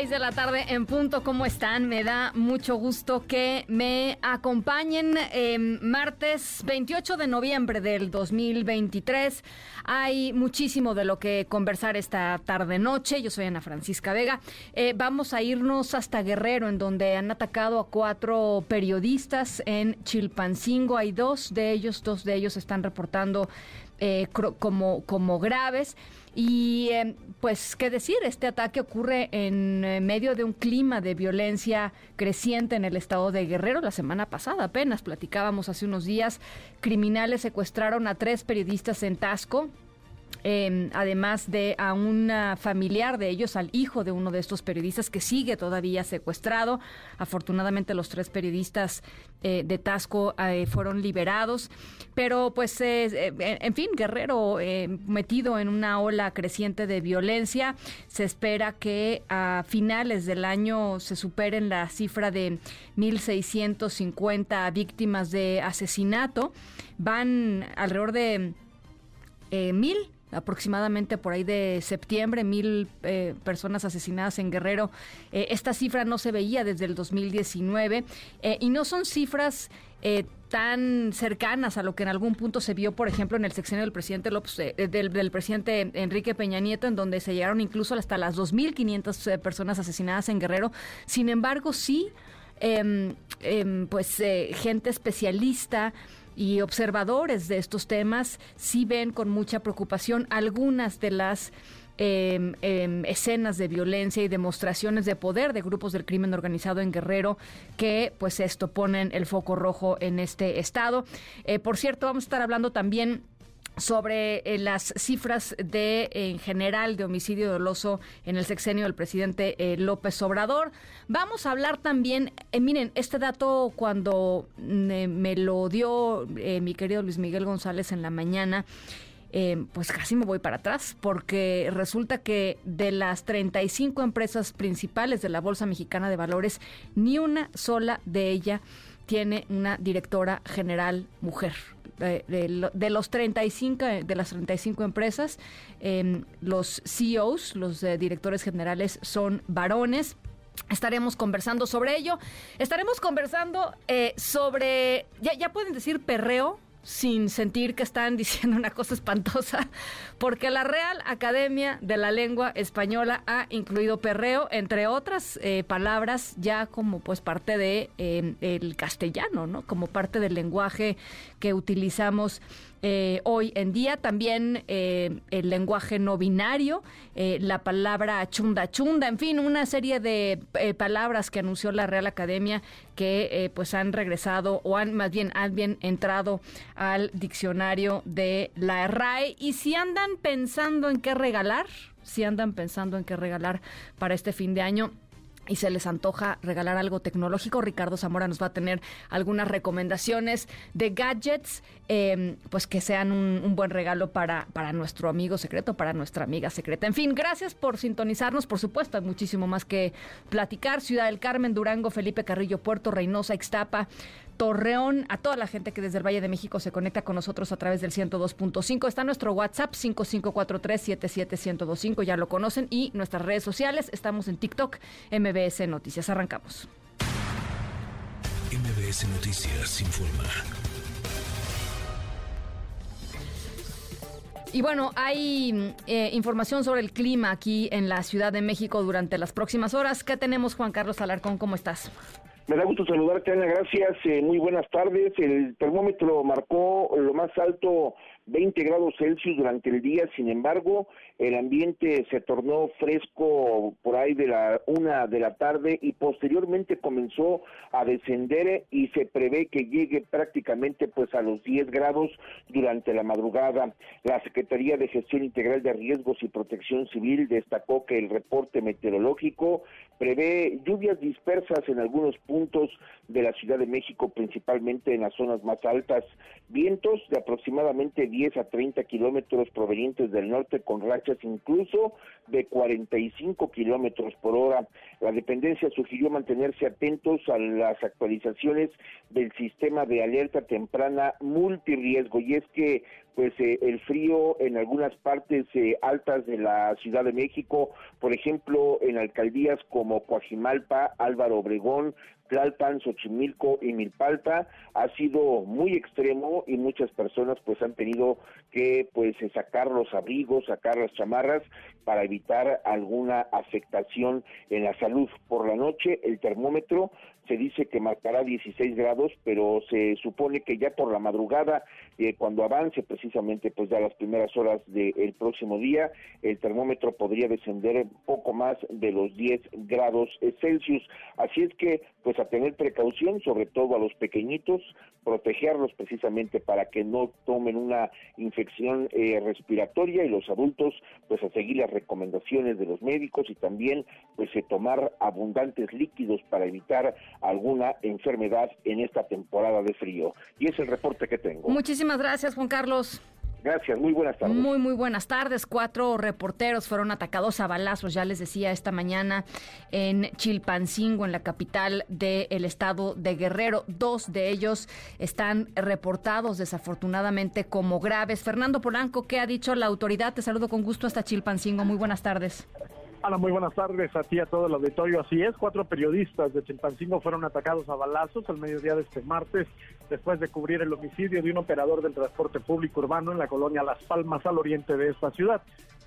6 de la tarde en punto, ¿cómo están? Me da mucho gusto que me acompañen em, martes 28 de noviembre del 2023. Hay muchísimo de lo que conversar esta tarde-noche. Yo soy Ana Francisca Vega. Eh, vamos a irnos hasta Guerrero, en donde han atacado a cuatro periodistas en Chilpancingo. Hay dos de ellos, dos de ellos están reportando eh, como, como graves. Y em, pues, ¿qué decir? Este ataque ocurre en eh, medio de un clima de violencia creciente en el estado de Guerrero. La semana pasada apenas platicábamos hace unos días, criminales secuestraron a tres periodistas en Tasco Em, además de a un familiar de ellos, al hijo de uno de estos periodistas que sigue todavía secuestrado. Afortunadamente los tres periodistas eh, de Tasco eh, fueron liberados, pero pues eh, en fin, Guerrero metido en una ola creciente de violencia. Se espera que a finales del año se superen la cifra de 1.650 víctimas de asesinato. Van alrededor de mil aproximadamente por ahí de septiembre, mil eh, personas asesinadas en Guerrero. Eh, esta cifra no se veía desde el 2019 eh, y no son cifras tan cercanas a lo que en algún punto se vio, por ejemplo, en el sexenio del presidente López, del, del, presidente Enrique Peña Nieto, en donde se llegaron incluso hasta las 2.500 personas asesinadas en Guerrero. Sin embargo, sí, em, em, pues gente especialista y observadores de estos temas sí ven con mucha preocupación algunas de las em, em, escenas de violencia y demostraciones de poder de grupos del crimen organizado en Guerrero que pues esto ponen el foco rojo en este estado. Eh, por cierto, vamos a estar hablando también sobre eh, las cifras de en general de homicidio doloso en el sexenio del presidente eh, López Obrador. Vamos a hablar también, eh, miren, este dato cuando me lo dio mi querido Luis Miguel González en la mañana, pues casi me voy para atrás, porque resulta que de las 35 empresas principales de la Bolsa Mexicana de Valores, ni una sola de ellas tiene una directora general mujer. Eh, de, los 35 eh, de las 35 empresas, em, los CEOs, los eh, directores generales son varones. Estaremos conversando sobre ello. Estaremos conversando sobre, ya, ya pueden decir perreo, sin sentir que están diciendo una cosa espantosa, porque la Real Academia de la Lengua Española ha incluido perreo, entre otras eh, palabras, ya como pues parte de eh, el castellano, ¿no? Como parte del lenguaje que utilizamos eh, hoy en día. También eh, el lenguaje no binario, eh, la palabra chunda chunda, en fin, una serie de palabras que anunció la Real Academia que pues han regresado o han más bien han bien entrado al diccionario de la RAE. Y si andan pensando en qué regalar, si andan pensando en qué regalar para este fin de año, y se les antoja regalar algo tecnológico, Ricardo Zamora nos va a tener algunas recomendaciones de gadgets, em, pues que sean un, buen regalo para, para nuestro amigo secreto, para nuestra amiga secreta. En fin, gracias por sintonizarnos, por supuesto, hay muchísimo más que platicar. Ciudad del Carmen, Durango, Felipe Carrillo, Puerto Reynosa, Ixtapa, Torreón, a toda la gente que desde el Valle de México se conecta con nosotros a través del 102.5. Está nuestro WhatsApp 5543-77125, ya lo conocen, y nuestras redes sociales. Estamos en TikTok, MBS Noticias. Arrancamos. MBS Noticias informa. Y bueno, hay eh, información sobre el clima aquí en la Ciudad de México durante las próximas horas. ¿Qué tenemos, Juan Carlos Alarcón? ¿Cómo estás? Me da gusto saludarte, Ana. Gracias. Eh, muy buenas tardes. El termómetro marcó lo más alto 20 grados Celsius durante el día, sin embargo, el ambiente se tornó fresco por ahí de la una de la tarde y posteriormente comenzó a descender y se prevé que llegue prácticamente pues a los 10 grados durante la madrugada. La Secretaría de Gestión Integral de Riesgos y Protección Civil destacó que el reporte meteorológico prevé lluvias dispersas en algunos puntos de la Ciudad de México, principalmente en las zonas más altas, vientos de aproximadamente 10 a 30 kilómetros provenientes del norte con rachas incluso de 45 kilómetros por hora. La dependencia sugirió mantenerse atentos a las actualizaciones del sistema de alerta temprana multirriesgo y es que pues eh, el frío en algunas partes eh, altas de la Ciudad de México, por ejemplo, en alcaldías como Coajimalpa, Álvaro Obregón, Tlalpan, Xochimilco y Milpalta ha sido muy extremo y muchas personas pues han tenido que pues sacar los abrigos, sacar las chamarras para evitar alguna afectación en la salud. Por la noche el termómetro se dice que marcará 16 grados, pero se supone que ya por la madrugada, eh, cuando avance precisamente pues ya las primeras horas del próximo día, el termómetro podría descender poco más de los 10 grados Celsius. Así es que pues tener precaución, sobre todo a los pequeñitos, protegerlos precisamente para que no tomen una infección eh, respiratoria y los adultos pues a seguir las recomendaciones de los médicos y también pues eh, tomar abundantes líquidos para evitar alguna enfermedad en esta temporada de frío. Y es el reporte que tengo. Muchísimas gracias, Juan Carlos. Gracias, muy buenas tardes. Muy, muy buenas tardes. Cuatro reporteros fueron atacados a balazos, ya les decía esta mañana, en Chilpancingo, en la capital del estado de Guerrero. Dos de ellos están reportados desafortunadamente como graves. Fernando Polanco, ¿qué ha dicho la autoridad? Te saludo con gusto hasta Chilpancingo. Muy buenas tardes. Hola, muy buenas tardes a ti a todo el auditorio. Así es, cuatro periodistas de Chilpancingo fueron atacados a balazos al mediodía de este martes después de cubrir el homicidio de un operador del transporte público urbano en la colonia Las Palmas al oriente de esta ciudad.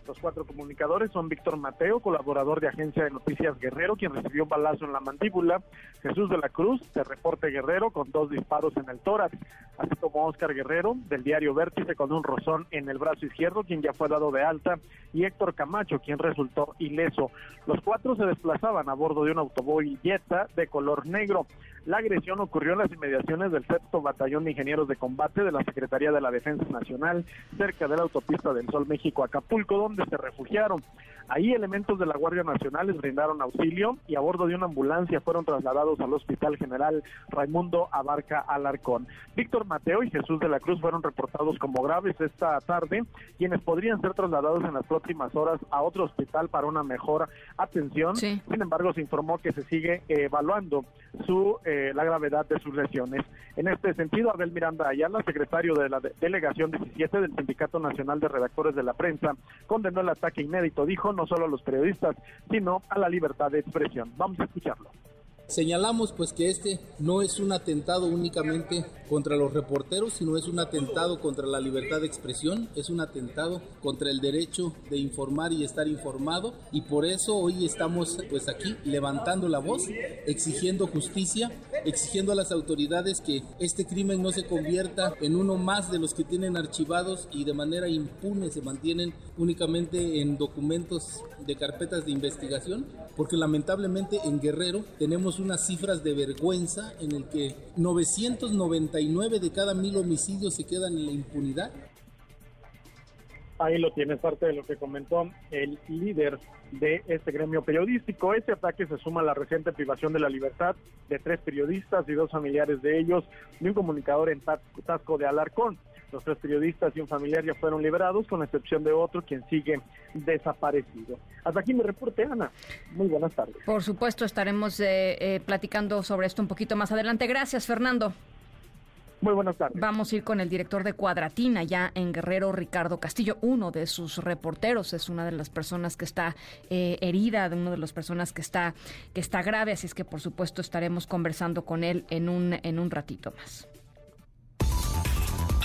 Los cuatro comunicadores son Víctor Mateo, colaborador de Agencia de Noticias Guerrero, quien recibió un balazo en la mandíbula, Jesús de la Cruz, de Reporte Guerrero, con dos disparos en el tórax, así como Oscar Guerrero, del diario Vértice, con un rozón en el brazo izquierdo, quien ya fue dado de alta, y Héctor Camacho, quien resultó ileso. Los cuatro se desplazaban a bordo de un autoboy Jetta de color negro. La agresión ocurrió en las inmediaciones del sexto batallón de ingenieros de combate de la Secretaría de la Defensa Nacional, cerca de la autopista del Sol México-Acapulco, donde se refugiaron. Ahí elementos de la Guardia Nacional les brindaron auxilio y a bordo de una ambulancia fueron trasladados al Hospital General Raimundo Abarca Alarcón. Víctor Mateo y Jesús de la Cruz fueron reportados como graves esta tarde, quienes podrían ser trasladados en las próximas horas a otro hospital para una mejor atención. Sin embargo, se informó que se sigue evaluando su eh, la gravedad de sus lesiones. En este sentido, Abel Miranda Ayala, secretario de la delegación 17 del Sindicato Nacional de Redactores de la Prensa, condenó el ataque inédito, dijo, no solo a los periodistas, sino a la libertad de expresión. Vamos a escucharlo. Señalamos pues que este no es un atentado únicamente contra los reporteros, sino es un atentado contra la libertad de expresión, es un atentado contra el derecho de informar y estar informado y por eso hoy estamos pues aquí levantando la voz, exigiendo justicia, exigiendo a las autoridades que este crimen no se convierta en uno más de los que tienen archivados y de manera impune se mantienen únicamente en documentos de carpetas de investigación, porque lamentablemente en Guerrero tenemos unas cifras de vergüenza en el que 999 de cada mil homicidios se quedan en la impunidad. Ahí lo tienes, parte de lo que comentó el líder de este gremio periodístico. Este ataque se suma a la reciente privación de la libertad de tres periodistas y dos familiares de ellos y un comunicador en Tasco de Alarcón. Los tres periodistas y un familiar ya fueron liberados, con excepción de otro, quien sigue desaparecido. Hasta aquí mi reporte, Ana. Muy buenas tardes. Por supuesto, estaremos eh, eh, platicando sobre esto un poquito más adelante. Gracias, Fernando. Muy buenas tardes. Vamos a ir con el director de Cuadratina, ya en Guerrero, Ricardo Castillo, uno de sus reporteros, es una de las personas que está eh, herida, de una de las personas que está, que está grave, así es que por supuesto estaremos conversando con él en un, en un ratito más.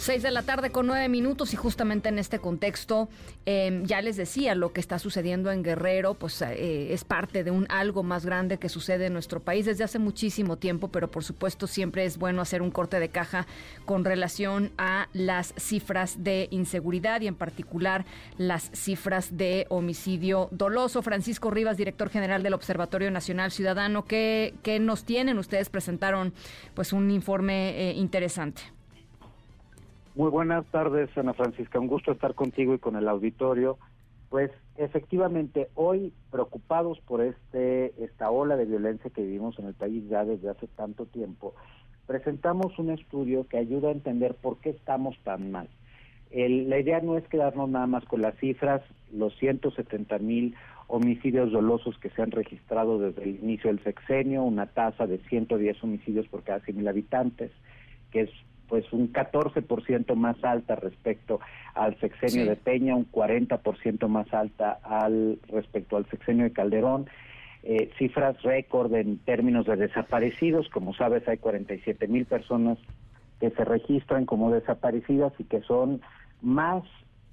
Seis de la tarde con nueve minutos y justamente en este contexto, em, ya les decía, lo que está sucediendo en Guerrero, pues eh, es parte de un algo más grande que sucede en nuestro país desde hace muchísimo tiempo, pero por supuesto siempre es bueno hacer un corte de caja con relación a las cifras de inseguridad y en particular las cifras de homicidio doloso. Francisco Rivas, director general del Observatorio Nacional Ciudadano, ¿qué, qué nos tienen? Ustedes presentaron pues un informe eh, interesante. Muy buenas tardes, Ana Francisca. Un gusto estar contigo y con el auditorio. Pues efectivamente, hoy preocupados por este esta ola de violencia que vivimos en el país ya desde hace tanto tiempo, presentamos un estudio que ayuda a entender por qué estamos tan mal. la idea no es quedarnos nada más con las cifras, los 170 mil homicidios dolosos que se han registrado desde el inicio del sexenio, una tasa de 110 homicidios por cada 100 mil habitantes, que es pues un 14% más alta respecto al sexenio de Peña, un 40% más alta al respecto al sexenio de Calderón. Eh, cifras récord en términos de desaparecidos, como sabes hay 47 mil personas que se registran como desaparecidas y que son más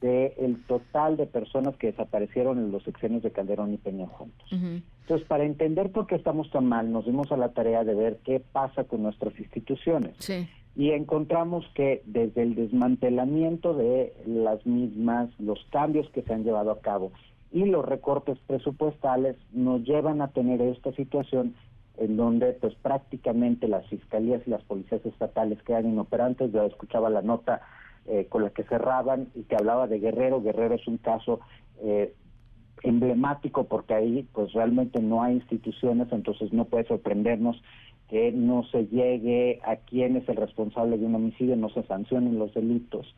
del el total de personas que desaparecieron en los sexenios de Calderón y Peña juntos. Entonces, para entender por qué estamos tan mal, nos dimos a la tarea de ver qué pasa con nuestras instituciones. Sí y encontramos que desde el desmantelamiento de las mismas, los cambios que se han llevado a cabo y los recortes presupuestales nos llevan a tener esta situación en donde pues prácticamente las fiscalías y las policías estatales quedan inoperantes. Yo escuchaba la nota eh, con la que cerraban y que hablaba de Guerrero. Guerrero es un caso eh, emblemático porque ahí pues realmente no hay instituciones, entonces no puede sorprendernos que no se llegue a quién es el responsable de un homicidio, no se sancionen los delitos,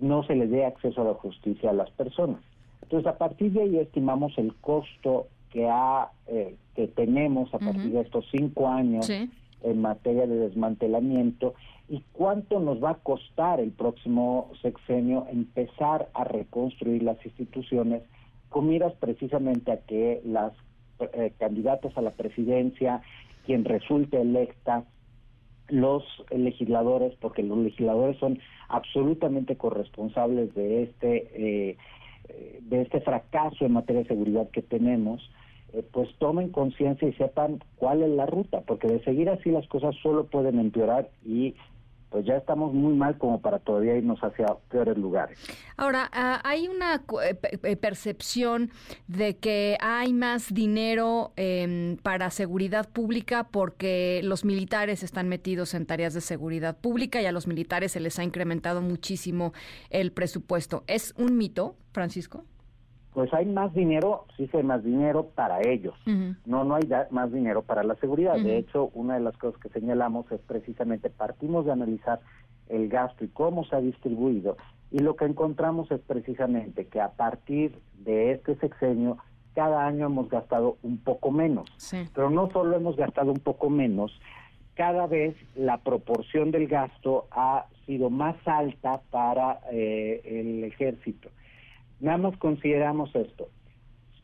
no se le dé acceso a la justicia a las personas. Entonces, a partir de ahí estimamos el costo que ha eh, que tenemos a partir de estos cinco años en materia de desmantelamiento y cuánto nos va a costar el próximo sexenio empezar a reconstruir las instituciones con miras precisamente a que las eh, candidatos a la presidencia quien resulte electa, los legisladores, porque los legisladores son absolutamente corresponsables de este eh, de este fracaso en materia de seguridad que tenemos, eh, pues tomen conciencia y sepan cuál es la ruta, porque de seguir así las cosas solo pueden empeorar y pues ya estamos muy mal como para todavía irnos hacia peores lugares. Ahora, ah, hay una eh, percepción de que hay más dinero em, para seguridad pública porque los militares están metidos en tareas de seguridad pública y a los militares se les ha incrementado muchísimo el presupuesto. ¿Es un mito, Francisco? Pues hay más dinero, sí hay más dinero para ellos. No, no hay más dinero para la seguridad. De hecho, una de las cosas que señalamos es precisamente partimos de analizar el gasto y cómo se ha distribuido y lo que encontramos es precisamente que a partir de este sexenio cada año hemos gastado un poco menos. Pero no solo hemos gastado un poco menos, cada vez la proporción del gasto ha sido más alta para eh, el ejército. Nada más consideramos esto.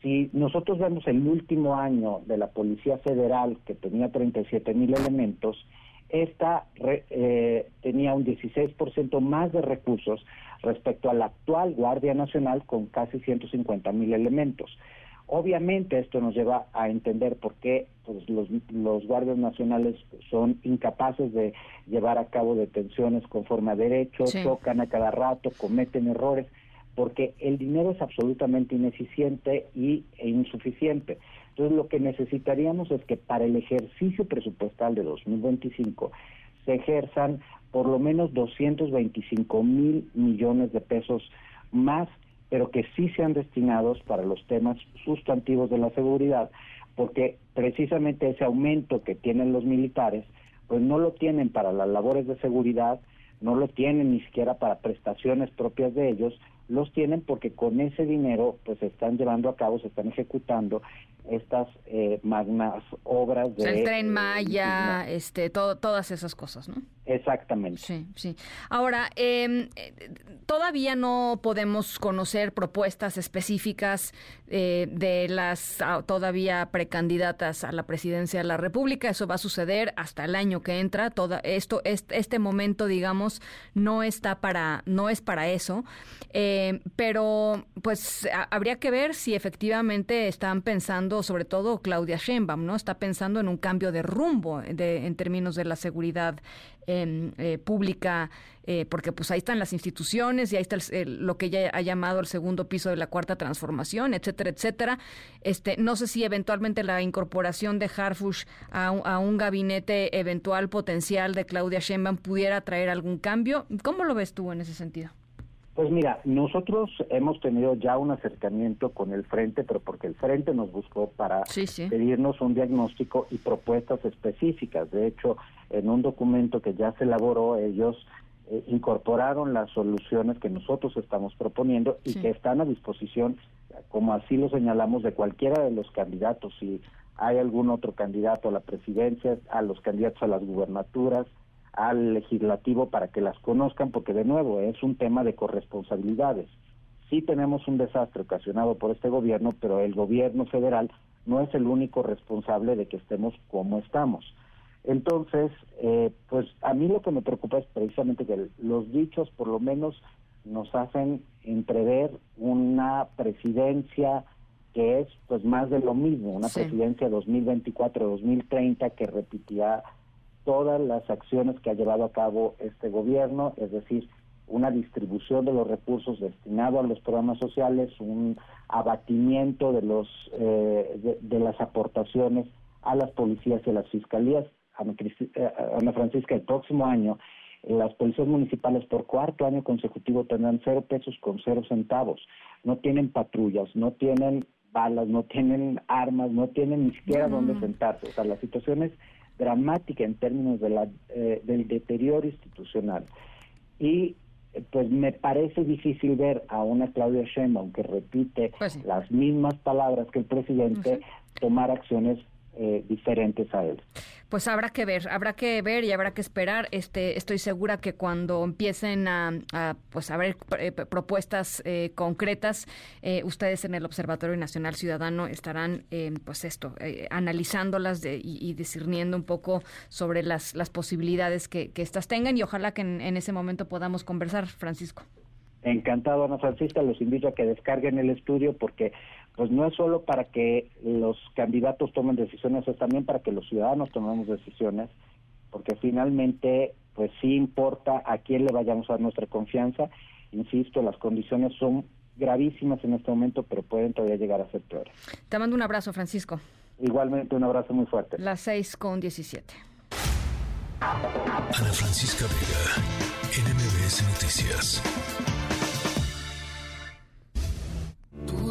Si nosotros vemos el último año de la Policía Federal, que tenía 37 mil elementos, esta eh, tenía un 16% más de recursos respecto a la actual Guardia Nacional con casi 150 mil elementos. Obviamente esto nos lleva a entender por qué pues, los, los, guardias nacionales son incapaces de llevar a cabo detenciones conforme a derecho, tocan a cada rato, cometen errores porque el dinero es absolutamente ineficiente y, e insuficiente. Entonces, lo que necesitaríamos es que para el ejercicio presupuestal de 2025 se ejerzan por lo menos 225 mil millones de pesos más, pero que sí sean destinados para los temas sustantivos de la seguridad, porque precisamente ese aumento que tienen los militares, pues no lo tienen para las labores de seguridad, no lo tienen ni siquiera para prestaciones propias de ellos, los tienen porque con ese dinero pues se están llevando a cabo, se están ejecutando estas eh, magnas obras de... el tren eh, Maya, este, todo, todas esas cosas, ¿no? Exactamente. Sí, sí. Ahora, em, eh, todavía no podemos conocer propuestas específicas eh, de las ah, todavía precandidatas a la presidencia de la República. Eso va a suceder hasta el año que entra. Toda, esto, este, este momento, digamos, no está para, no es para eso. Eh, pero, pues, habría que ver si efectivamente están pensando, sobre todo Claudia Sheinbaum, ¿no? Está pensando en un cambio de rumbo en términos de la seguridad eh, pública, eh, porque pues ahí están las instituciones y ahí está lo que ella ha llamado el segundo piso de la cuarta transformación, etcétera, etcétera. Este, no sé si eventualmente la incorporación de Harfush a, a un gabinete eventual potencial de Claudia Sheinbaum pudiera traer algún cambio. ¿Cómo lo ves tú en ese sentido? Pues mira, nosotros hemos tenido ya un acercamiento con el Frente, pero porque el Frente nos buscó para pedirnos un diagnóstico y propuestas específicas. De hecho, en un documento que ya se elaboró, ellos eh, incorporaron las soluciones que nosotros estamos proponiendo y que están a disposición, como así lo señalamos, de cualquiera de los candidatos. Si hay algún otro candidato a la presidencia, a los candidatos a las gubernaturas, al legislativo para que las conozcan, porque de nuevo es un tema de corresponsabilidades. Sí tenemos un desastre ocasionado por este gobierno, pero el gobierno federal no es el único responsable de que estemos como estamos. Entonces, eh, pues a mí lo que me preocupa es precisamente que los dichos por lo menos nos hacen entrever una presidencia que es pues más de lo mismo, una presidencia 2024-2030 que repetía todas las acciones que ha llevado a cabo este gobierno, es decir, una distribución de los recursos destinados a los programas sociales, un abatimiento de los eh, de, las aportaciones a las policías y a las fiscalías. Eh, Ana, Francisca, el próximo año las policías municipales por cuarto año consecutivo tendrán cero pesos con cero centavos. No tienen patrullas, no tienen balas, no tienen armas, no tienen ni siquiera dónde sentarse. O sea, la situación es dramática en términos de la, eh, del deterioro institucional. Y eh, pues me parece difícil ver a una Claudia Sheinbaum que repite pues las mismas palabras que el presidente tomar acciones eh, diferentes a él. Pues habrá que ver, habrá que ver y habrá que esperar. Este, estoy segura que cuando empiecen a, pues a ver eh, propuestas eh, concretas, ustedes en el Observatorio Nacional Ciudadano estarán, pues esto, analizándolas y, y, discerniendo un poco sobre las, las posibilidades que, que estas tengan y ojalá que en ese momento podamos conversar, Francisco. Encantado, Ana Francisca, los invito a que descarguen el estudio porque pues no es solo para que los candidatos tomen decisiones, es también para que los ciudadanos tomemos decisiones, porque finalmente pues sí importa a quién le vayamos a dar nuestra confianza. Insisto, las condiciones son gravísimas en este momento, pero pueden todavía llegar a ser peores. Te mando un abrazo, Francisco. Igualmente, un abrazo muy fuerte. Las seis con diecisiete. Ana Francisca Vega, NMBS Noticias.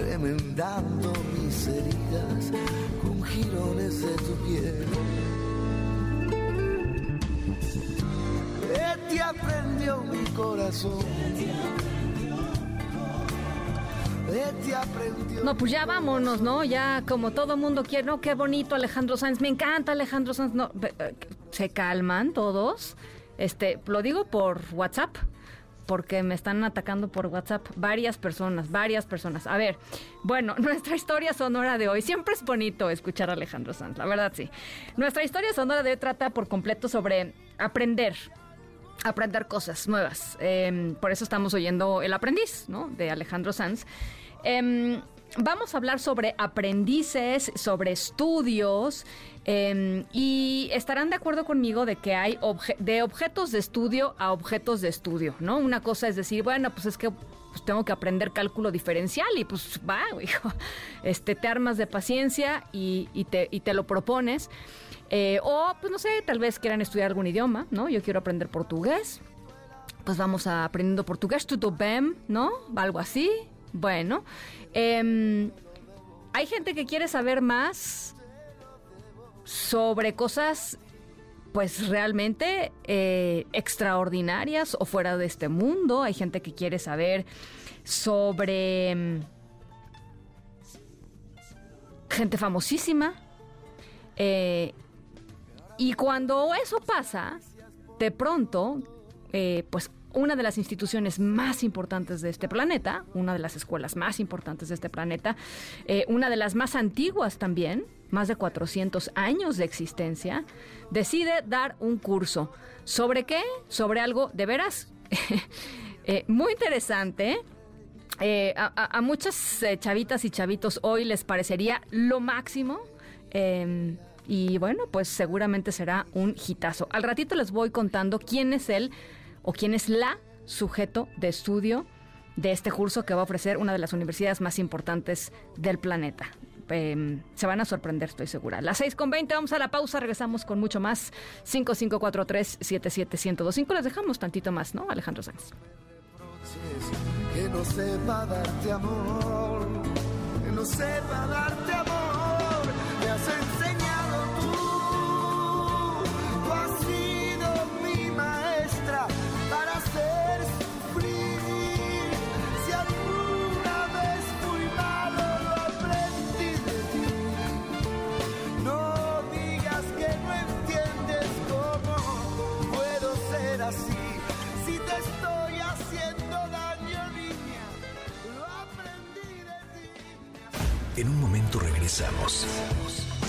remendando mis heridas con jirones de tu piel. te aprendió mi corazón. No, pues ya vámonos, ¿no? Ya como todo mundo quiere, no, qué bonito Alejandro Sanz, me encanta Alejandro Sanz, no, eh, se calman todos. Este, lo digo por WhatsApp porque me están atacando por WhatsApp varias personas, varias personas. A ver, bueno, nuestra historia sonora de hoy, siempre es bonito escuchar a Alejandro Sanz, la verdad sí. Nuestra historia sonora de hoy trata por completo sobre aprender, aprender cosas nuevas. Em, por eso estamos oyendo El aprendiz, ¿no? De Alejandro Sanz. Em, vamos a hablar sobre aprendices, sobre estudios Em, y estarán de acuerdo conmigo de que hay de objetos de estudio a objetos de estudio, ¿no? Una cosa es decir, bueno, pues es que pues tengo que aprender cálculo diferencial y pues va, hijo, este, te armas de paciencia y, te, lo propones. Eh, o, pues no sé, tal vez quieran estudiar algún idioma, ¿no? Yo quiero aprender portugués. Pues vamos a aprendiendo portugués, tudo bem, ¿no? Algo así. Bueno. Em, hay gente que quiere saber más sobre cosas pues realmente eh, extraordinarias o fuera de este mundo. Hay gente que quiere saber sobre mm, gente famosísima. Eh, y cuando eso pasa, de pronto, eh, pues una de las instituciones más importantes de este planeta, una de las escuelas más importantes de este planeta, una de las más antiguas también, más de 400 años de existencia, decide dar un curso. ¿Sobre qué? Sobre algo de veras eh, muy interesante. Eh, a, muchas eh, chavitas y chavitos hoy les parecería lo máximo. Em, y bueno, pues seguramente será un hitazo. Al ratito les voy contando quién es él o quién es la sujeto de estudio de este curso que va a ofrecer una de las universidades más importantes del planeta. Em, se van a sorprender, estoy segura. Las 6 con 20, vamos a la pausa, regresamos con mucho más. 5543-77125, les dejamos tantito más, ¿no? Alejandro Sánchez. Que no sepa darte amor, que no sepa darte amor, me has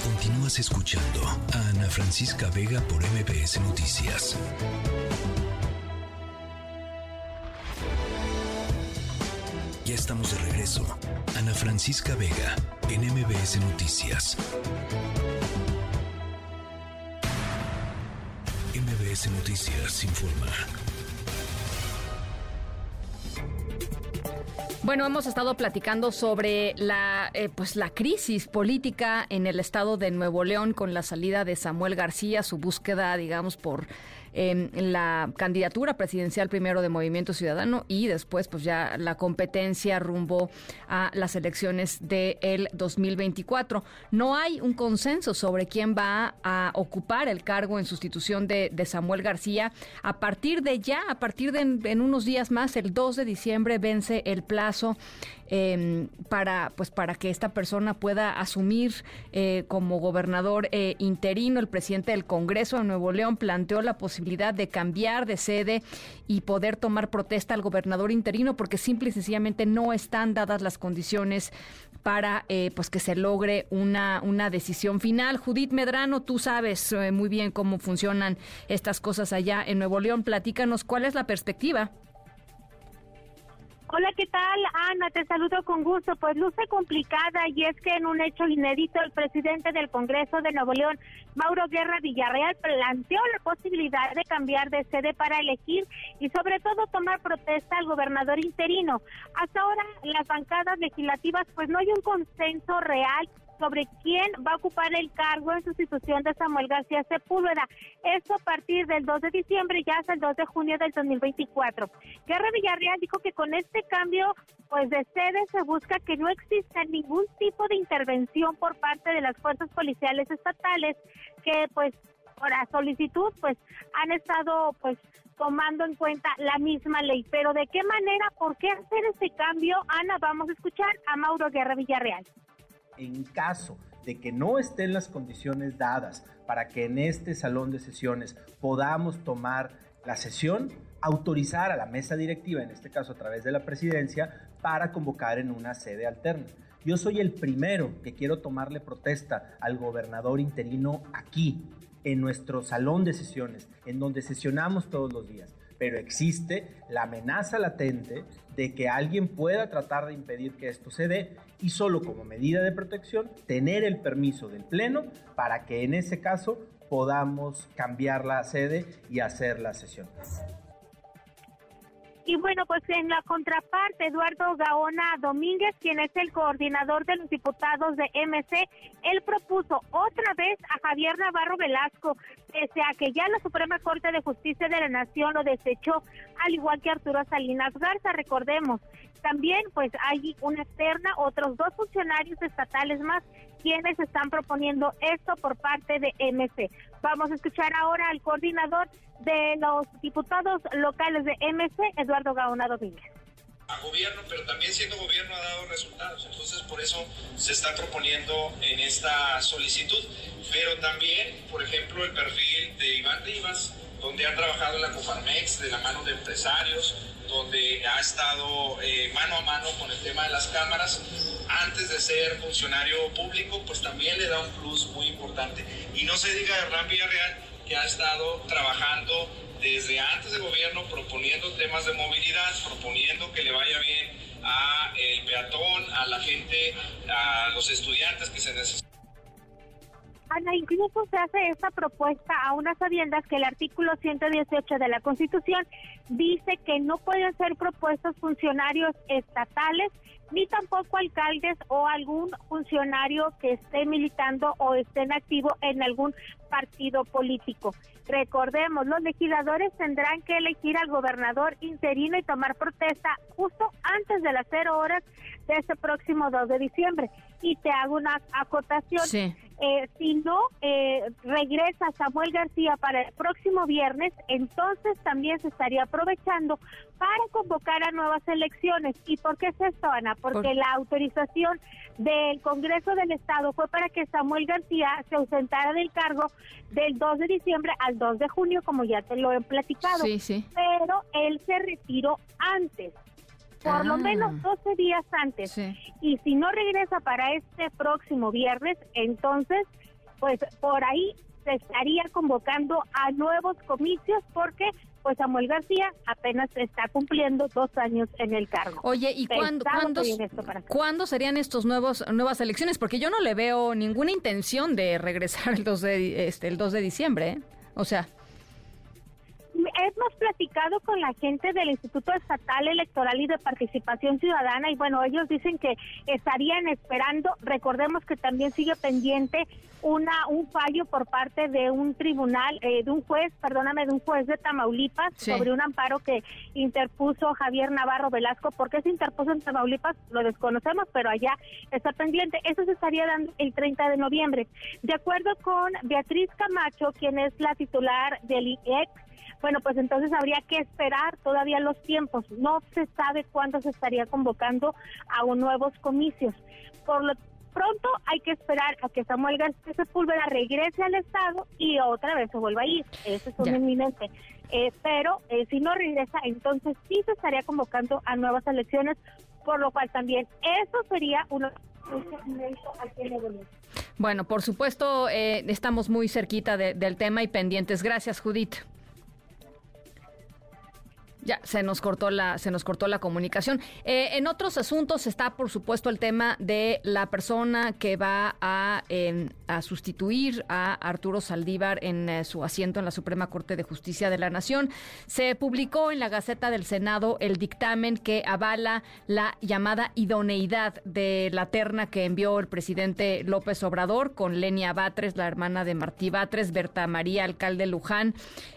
Continúas escuchando a Ana Francisca Vega por MBS Noticias. Ya estamos de regreso. Ana Francisca Vega en MBS Noticias. MBS Noticias informa. Bueno, hemos estado platicando sobre la, eh, pues la crisis política en el estado de Nuevo León con la salida de Samuel García, su búsqueda, digamos, por en la candidatura presidencial primero de Movimiento Ciudadano y después pues ya la competencia rumbo a las elecciones del 2024. No hay un consenso sobre quién va a ocupar el cargo en sustitución de, Samuel García. A partir de ya, a partir de en unos días más, el 2 de diciembre vence el plazo Em, para, pues, para que esta persona pueda asumir eh, como gobernador eh, interino. El presidente del Congreso de Nuevo León planteó la posibilidad de cambiar de sede y poder tomar protesta al gobernador interino porque simple y sencillamente no están dadas las condiciones para eh, pues que se logre una, una decisión final. Judith Medrano, tú sabes muy bien cómo funcionan estas cosas allá en Nuevo León. Platícanos cuál es la perspectiva. Hola, ¿qué tal? Ana, te saludo con gusto. Pues luce complicada y es que en un hecho inédito el presidente del Congreso de Nuevo León, Mauro Guerra Villarreal, planteó la posibilidad de cambiar de sede para elegir y sobre todo tomar protesta al gobernador interino. Hasta ahora en las bancadas legislativas pues no hay un consenso real sobre quién va a ocupar el cargo en sustitución de Samuel García Sepúlveda. Esto a partir del 2 de diciembre y hasta el 2 de junio del 2024. Guerra Villarreal dijo que con este cambio pues de sede se busca que no exista ningún tipo de intervención por parte de las fuerzas policiales estatales que pues por la solicitud pues han estado pues tomando en cuenta la misma ley. Pero de qué manera, por qué hacer ese cambio, Ana, vamos a escuchar a Mauro Guerra Villarreal en caso de que no estén las condiciones dadas para que en este salón de sesiones podamos tomar la sesión, autorizar a la mesa directiva, en este caso a través de la presidencia, para convocar en una sede alterna. Yo soy el primero que quiero tomarle protesta al gobernador interino aquí, en nuestro salón de sesiones, en donde sesionamos todos los días pero existe la amenaza latente de que alguien pueda tratar de impedir que esto se dé y solo como medida de protección tener el permiso del Pleno para que en ese caso podamos cambiar la sede y hacer la sesión. Y bueno, pues en la contraparte, Eduardo Gaona Domínguez, quien es el coordinador de los diputados de MC, él propuso otra vez a Javier Navarro Velasco, pese a que ya la Suprema Corte de Justicia de la Nación lo desechó, al igual que Arturo Salinas Garza, recordemos. También pues hay una externa, otros dos funcionarios estatales más quienes están proponiendo esto por parte de MC. Vamos a escuchar ahora al coordinador de los diputados locales de MC, Eduardo Gaona Domínguez a gobierno, pero también siendo gobierno ha dado resultados. Entonces, por eso se está proponiendo en esta solicitud. Pero también, por ejemplo, el perfil de Iván Rivas, donde ha trabajado en la Cofarmex de la mano de empresarios, donde ha estado eh, mano a mano con el tema de las cámaras. Antes de ser funcionario público, pues también le da un plus muy importante. Y no se diga de Ram Villarreal, que ha estado trabajando desde antes de gobierno proponiendo temas de movilidad, proponiendo que le vaya bien a el peatón, a la gente, a los estudiantes que se necesitan. Ana, incluso se hace esta propuesta a unas sabiendas que el artículo 118 de la Constitución dice que no pueden ser propuestos funcionarios estatales ni tampoco alcaldes o algún funcionario que esté militando o esté en activo en algún partido político. Recordemos, los legisladores tendrán que elegir al gobernador interino y tomar protesta justo antes de las cero horas de este próximo 2 de diciembre. Y te hago una acotación. Eh, si no eh, regresa Samuel García para el próximo viernes, entonces también se estaría aprovechando para convocar a nuevas elecciones. ¿Y por qué es esto, Ana? Porque la autorización del Congreso del Estado fue para que Samuel García se ausentara del cargo del 2 de diciembre al 2 de junio, como ya te lo he platicado. Sí, sí. Pero él se retiró antes por lo menos 12 ah. días antes. Y si no regresa para este próximo viernes, entonces, pues por ahí se estaría convocando a nuevos comicios porque pues Samuel García apenas está cumpliendo dos años en el cargo. Oye, ¿y cuándo, ¿cuándo, serían estos nuevos nuevas elecciones? Porque yo no le veo ninguna intención de regresar el 2 de, este, el 2 de diciembre, ¿eh? O sea hemos platicado con la gente del Instituto Estatal Electoral y de Participación Ciudadana y bueno, ellos dicen que estarían esperando, recordemos que también sigue pendiente una un fallo por parte de un tribunal, eh, de un juez, perdóname, de un juez de Tamaulipas sobre un amparo que interpuso Javier Navarro Velasco. ¿Por qué se interpuso en Tamaulipas? Lo desconocemos, pero allá está pendiente. Eso se estaría dando el 30 de noviembre. De acuerdo con Beatriz Camacho, quien es la titular del IEX, bueno, pues entonces habría que esperar todavía los tiempos. No se sabe cuándo se estaría convocando a un nuevos comicios. Por lo pronto hay que esperar a que Samuel García Sepúlveda regrese al Estado y otra vez se vuelva a ir. Eso es un inminente. Eh, pero eh, si no regresa, entonces sí se estaría convocando a nuevas elecciones, por lo cual también eso sería una bueno, por supuesto, eh, estamos muy cerquita del tema y pendientes. Gracias, Judith. Ya, se nos cortó la, se nos cortó la comunicación. Eh, en otros asuntos está, por supuesto, el tema de la persona que va a, sustituir a Arturo Saldívar en eh, su asiento en la Suprema Corte de Justicia de la Nación. Se publicó en la Gaceta del Senado el dictamen que avala la llamada idoneidad de la terna que envió el presidente López Obrador con Lenia Batres, la hermana de Martí Batres, Berta María Alcalde Luján,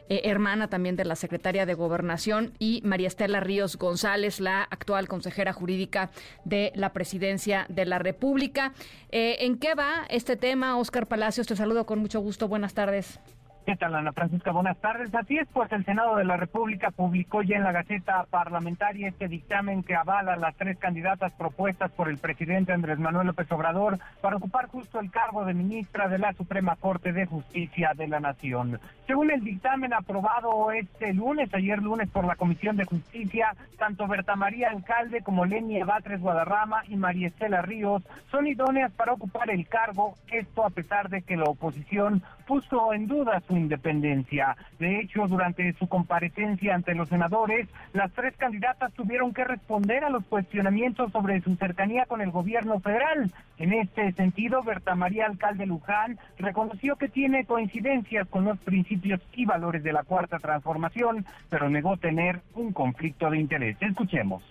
eh, hermana también de la secretaria de Gobernación, y María Estela Ríos González, la actual consejera jurídica de la Presidencia de la República. Eh, ¿En qué va este tema? Oscar Palacios, te saludo con mucho gusto. Buenas tardes. ¿Qué tal, Ana Francisca? Buenas tardes. Así es, pues el Senado de la República publicó ya en la Gaceta Parlamentaria este dictamen que avala las tres candidatas propuestas por el presidente Andrés Manuel López Obrador para ocupar justo el cargo de ministra de la Suprema Corte de Justicia de la Nación. Según el dictamen aprobado este lunes, ayer lunes por la Comisión de Justicia, tanto Berta María Alcalde como Lenia Batres Guadarrama y María Estela Ríos son idóneas para ocupar el cargo, esto a pesar de que la oposición puso en duda su independencia. De hecho, durante su comparecencia ante los senadores, las tres candidatas tuvieron que responder a los cuestionamientos sobre su cercanía con el gobierno federal. En este sentido, Berta María Alcalde Luján reconoció que tiene coincidencias con los principios y valores de la Cuarta Transformación, pero negó tener un conflicto de interés. Escuchemos.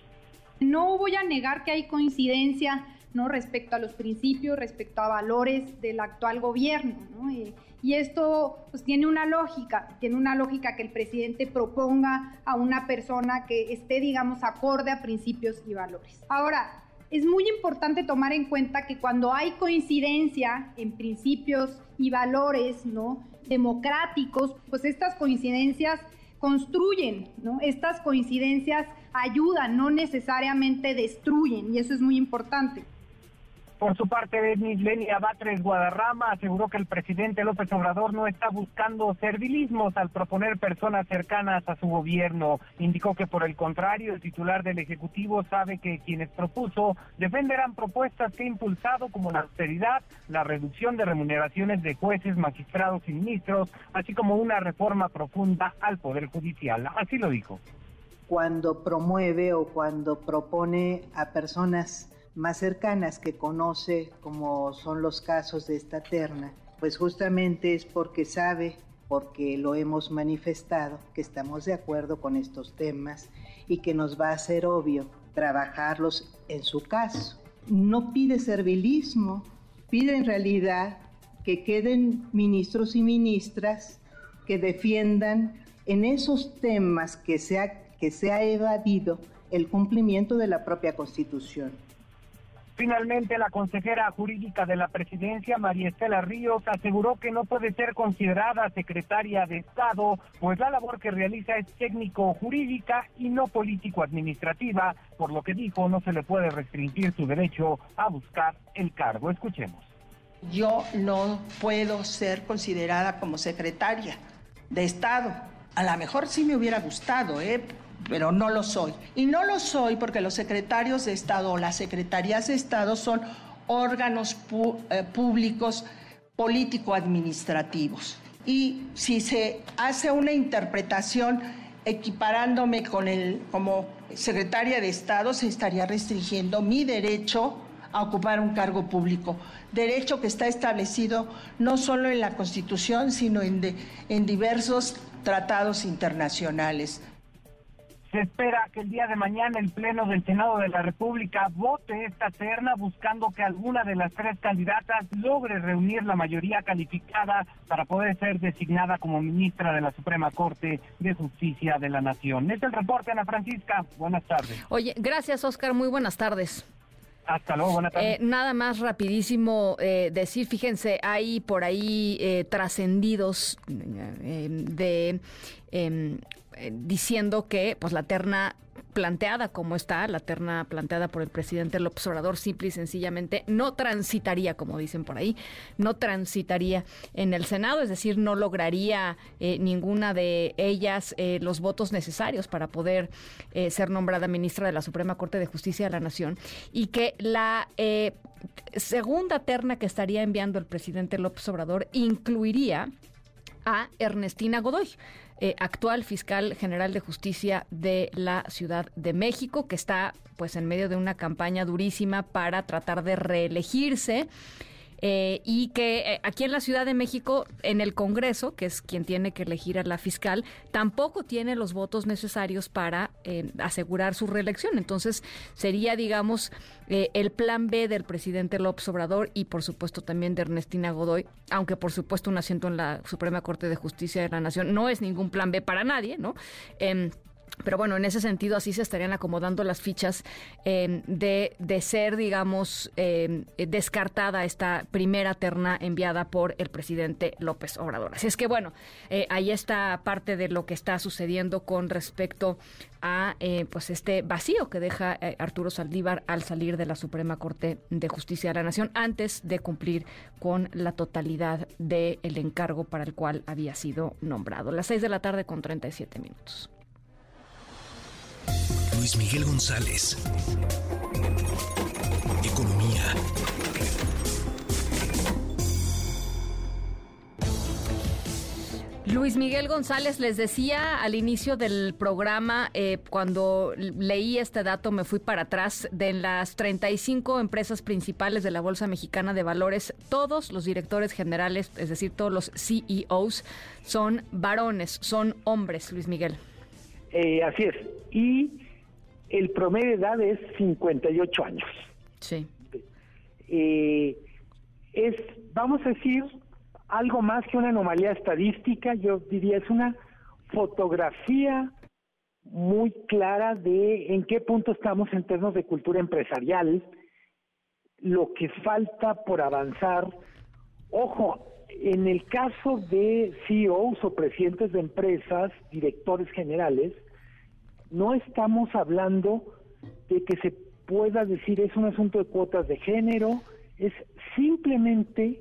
No voy a negar que hay coincidencia ¿no? respecto a los principios, respecto a valores del actual gobierno. Eh, y esto pues, tiene una lógica, tiene una lógica que el presidente proponga a una persona que esté, digamos, acorde a principios y valores. Ahora, es muy importante tomar en cuenta que cuando hay coincidencia en principios y valores ¿no? democráticos, pues estas coincidencias construyen, ¿no? Estas coincidencias ayudan, no necesariamente destruyen, y eso es muy importante. Por su parte, Lenia Batres Guadarrama aseguró que el presidente López Obrador no está buscando servilismos al proponer personas cercanas a su gobierno. Indicó que por el contrario, el titular del Ejecutivo sabe que quienes propuso defenderán propuestas que ha impulsado como la austeridad, la reducción de remuneraciones de jueces, magistrados y ministros, así como una reforma profunda al Poder Judicial. Así lo dijo. Cuando promueve o cuando propone a personas más cercanas que conoce, como son los casos de esta terna, pues justamente es porque sabe, porque lo hemos manifestado, que estamos de acuerdo con estos temas y que nos va a ser obvio trabajarlos en su caso. No pide servilismo, pide en realidad que queden ministros y ministras que defiendan en esos temas que se ha, que se ha evadido el cumplimiento de la propia Constitución. Finalmente, la consejera jurídica de la presidencia, María Estela Ríos, aseguró que no puede ser considerada secretaria de Estado, pues la labor que realiza es técnico-jurídica y no político-administrativa, por lo que dijo no se le puede restringir su derecho a buscar el cargo. Escuchemos. Yo no puedo ser considerada como secretaria de Estado. A lo mejor sí me hubiera gustado, ¿eh? Pero no lo soy. Y no lo soy porque los secretarios de Estado o las secretarías de Estado son órganos eh, públicos político-administrativos. Y si se hace una interpretación equiparándome con el, como secretaria de Estado, se estaría restringiendo mi derecho a ocupar un cargo público. Derecho que está establecido no solo en la Constitución, sino en, en diversos tratados internacionales. Se espera que el día de mañana el Pleno del Senado de la República vote esta terna buscando que alguna de las tres candidatas logre reunir la mayoría calificada para poder ser designada como ministra de la Suprema Corte de Justicia de la Nación. Este es el reporte, Ana Francisca. Buenas tardes. Oye, gracias, Oscar. Muy buenas tardes. Hasta luego, buenas tardes. Eh, nada más rapidísimo eh, decir, fíjense, hay por ahí eh, trascendidos de em, eh, diciendo que pues la terna planteada como está, la terna planteada por el presidente López Obrador, simple y sencillamente no transitaría, como dicen por ahí, no transitaría en el Senado, es decir, no lograría eh, ninguna de ellas eh, los votos necesarios para poder ser nombrada ministra de la Suprema Corte de Justicia de la Nación y que la segunda terna que estaría enviando el presidente López Obrador incluiría a Ernestina Godoy. Eh, actual fiscal general de justicia de la Ciudad de México, que está pues en medio de una campaña durísima para tratar de reelegirse. Eh, y que eh, aquí en la Ciudad de México, en el Congreso, que es quien tiene que elegir a la fiscal, tampoco tiene los votos necesarios para eh, asegurar su reelección. Entonces, sería, digamos, el plan B del presidente López Obrador y, por supuesto, también de Ernestina Godoy, aunque, por supuesto, un asiento en la Suprema Corte de Justicia de la Nación no es ningún plan B para nadie, ¿no? Em, pero bueno, en ese sentido así se estarían acomodando las fichas eh, de, de, ser, digamos, eh, descartada esta primera terna enviada por el presidente López Obrador. Así es que bueno, eh, ahí está parte de lo que está sucediendo con respecto a pues este vacío que deja Arturo Saldívar al salir de la Suprema Corte de Justicia de la Nación antes de cumplir con la totalidad del encargo para el cual había sido nombrado. Las seis de la tarde con 37 minutos. Luis Miguel González. Economía. Luis Miguel González, les decía al inicio del programa, eh, cuando leí este dato, me fui para atrás, de las 35 empresas principales de la Bolsa Mexicana de Valores, todos los directores generales, es decir, todos los CEOs, son varones, son hombres, Luis Miguel. Eh, así es. Y el promedio de edad es 58 años. Sí. Eh, es, vamos a decir, algo más que una anomalía estadística, yo diría es una fotografía muy clara de en qué punto estamos en términos de cultura empresarial, lo que falta por avanzar. Ojo, en el caso de CEOs o presidentes de empresas, directores generales, no estamos hablando de que se pueda decir es un asunto de cuotas de género, es simplemente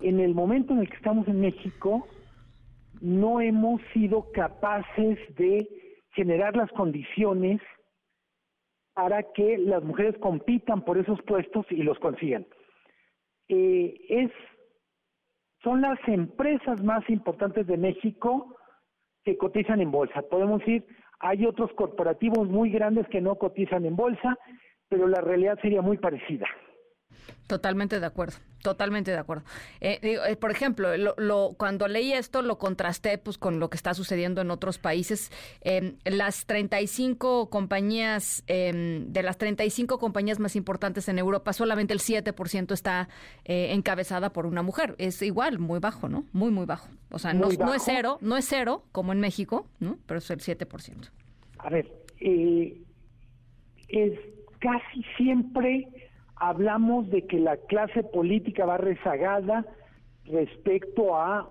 en el momento en el que estamos en México, no hemos sido capaces de generar las condiciones para que las mujeres compitan por esos puestos y los consigan. Eh, es, son las empresas más importantes de México que cotizan en bolsa. Podemos decir, hay otros corporativos muy grandes que no cotizan en bolsa, pero la realidad sería muy parecida. Totalmente de acuerdo, totalmente de acuerdo. Eh, eh, por ejemplo, lo, cuando leí esto lo contrasté pues con lo que está sucediendo en otros países. Eh, las 35 compañías, em, de las 35 compañías más importantes en Europa, solamente el 7% está eh, encabezada por una mujer. Es igual, muy bajo, ¿no? Muy, muy bajo. O sea, no, no, es cero, no es cero como en México, ¿no? Pero es el 7%. A ver, es casi siempre hablamos de que la clase política va rezagada respecto a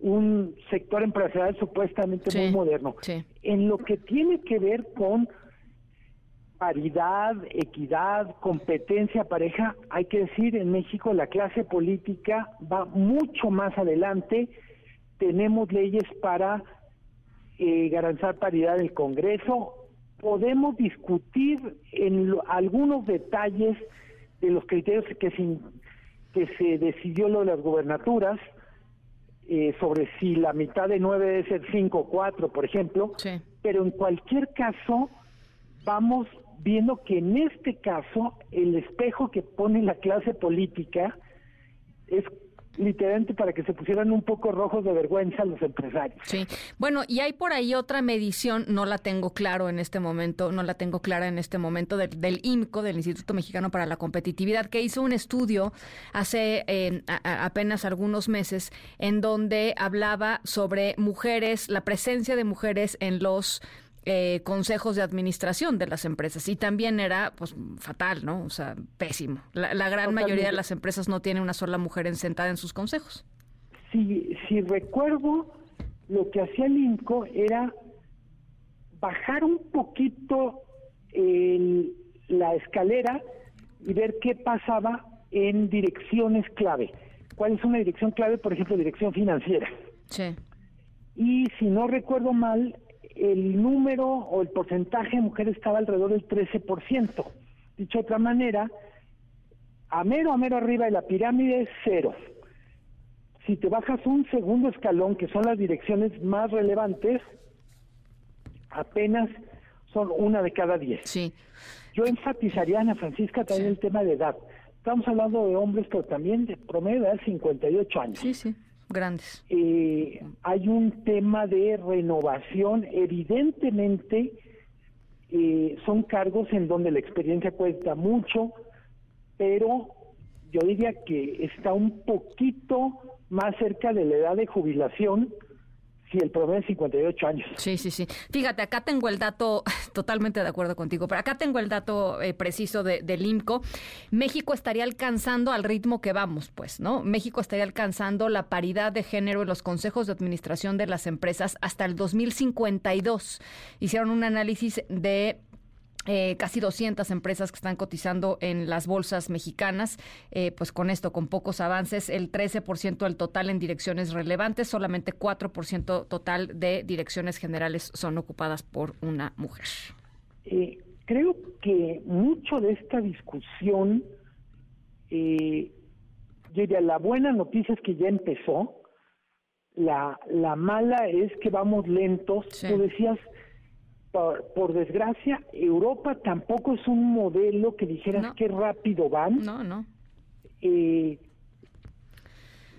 un sector empresarial supuestamente muy moderno. En lo que tiene que ver con paridad, equidad, competencia pareja, hay que decir, en México la clase política va mucho más adelante. Tenemos leyes para eh, garantizar paridad en el Congreso. Podemos discutir en algunos detalles de los criterios que se, que se decidió lo de las gubernaturas, eh, sobre si la mitad de nueve debe ser cinco o cuatro, por ejemplo, pero en cualquier caso vamos viendo que en este caso el espejo que pone la clase política es literalmente para que se pusieran un poco rojos de vergüenza los empresarios. Sí, bueno, y hay por ahí otra medición, no la tengo claro en este momento, no la tengo clara en este momento, del, del IMCO, del Instituto Mexicano para la Competitividad, que hizo un estudio hace eh, apenas algunos meses en donde hablaba sobre mujeres, la presencia de mujeres en los eh, consejos de administración de las empresas y también era pues fatal, ¿no? O sea, pésimo. La, gran mayoría de las empresas no tiene una sola mujer sentada en sus consejos. Si, si recuerdo, lo que hacía el INCO era bajar un poquito la escalera y ver qué pasaba en direcciones clave. ¿Cuál es una dirección clave? Por ejemplo, dirección financiera. Sí. Y si no recuerdo mal, el número o el porcentaje de mujeres estaba alrededor del 13%. Dicho de otra manera, a mero, a mero arriba de la pirámide es cero. Si te bajas un segundo escalón, que son las direcciones más relevantes, apenas son una de cada diez. Sí. Yo enfatizaría, Ana Francisca, también el tema de edad. Estamos hablando de hombres, pero también de promedio de edad 58 años. Sí, sí grandes. Eh, hay un tema de renovación, evidentemente eh, son cargos en donde la experiencia cuesta mucho, pero yo diría que está un poquito más cerca de la edad de jubilación Sí, el promedio es 58 años. Sí, sí, sí. Fíjate, acá tengo el dato, totalmente de acuerdo contigo, pero acá tengo el dato eh, preciso de, del IMCO. México estaría alcanzando al ritmo que vamos, pues, ¿no? México estaría alcanzando la paridad de género en los consejos de administración de las empresas hasta el 2052. Hicieron un análisis de eh, casi 200 empresas que están cotizando en las bolsas mexicanas, eh, pues con esto, con pocos avances, el 13% del total en direcciones relevantes, solamente 4% total de direcciones generales son ocupadas por una mujer. Eh, creo que mucho de esta discusión, yo diría, la buena noticia es que ya empezó, La, la mala es que vamos lentos. Tú decías, por, por, desgracia, Europa tampoco es un modelo que dijeras qué rápido van. No, no. Eh,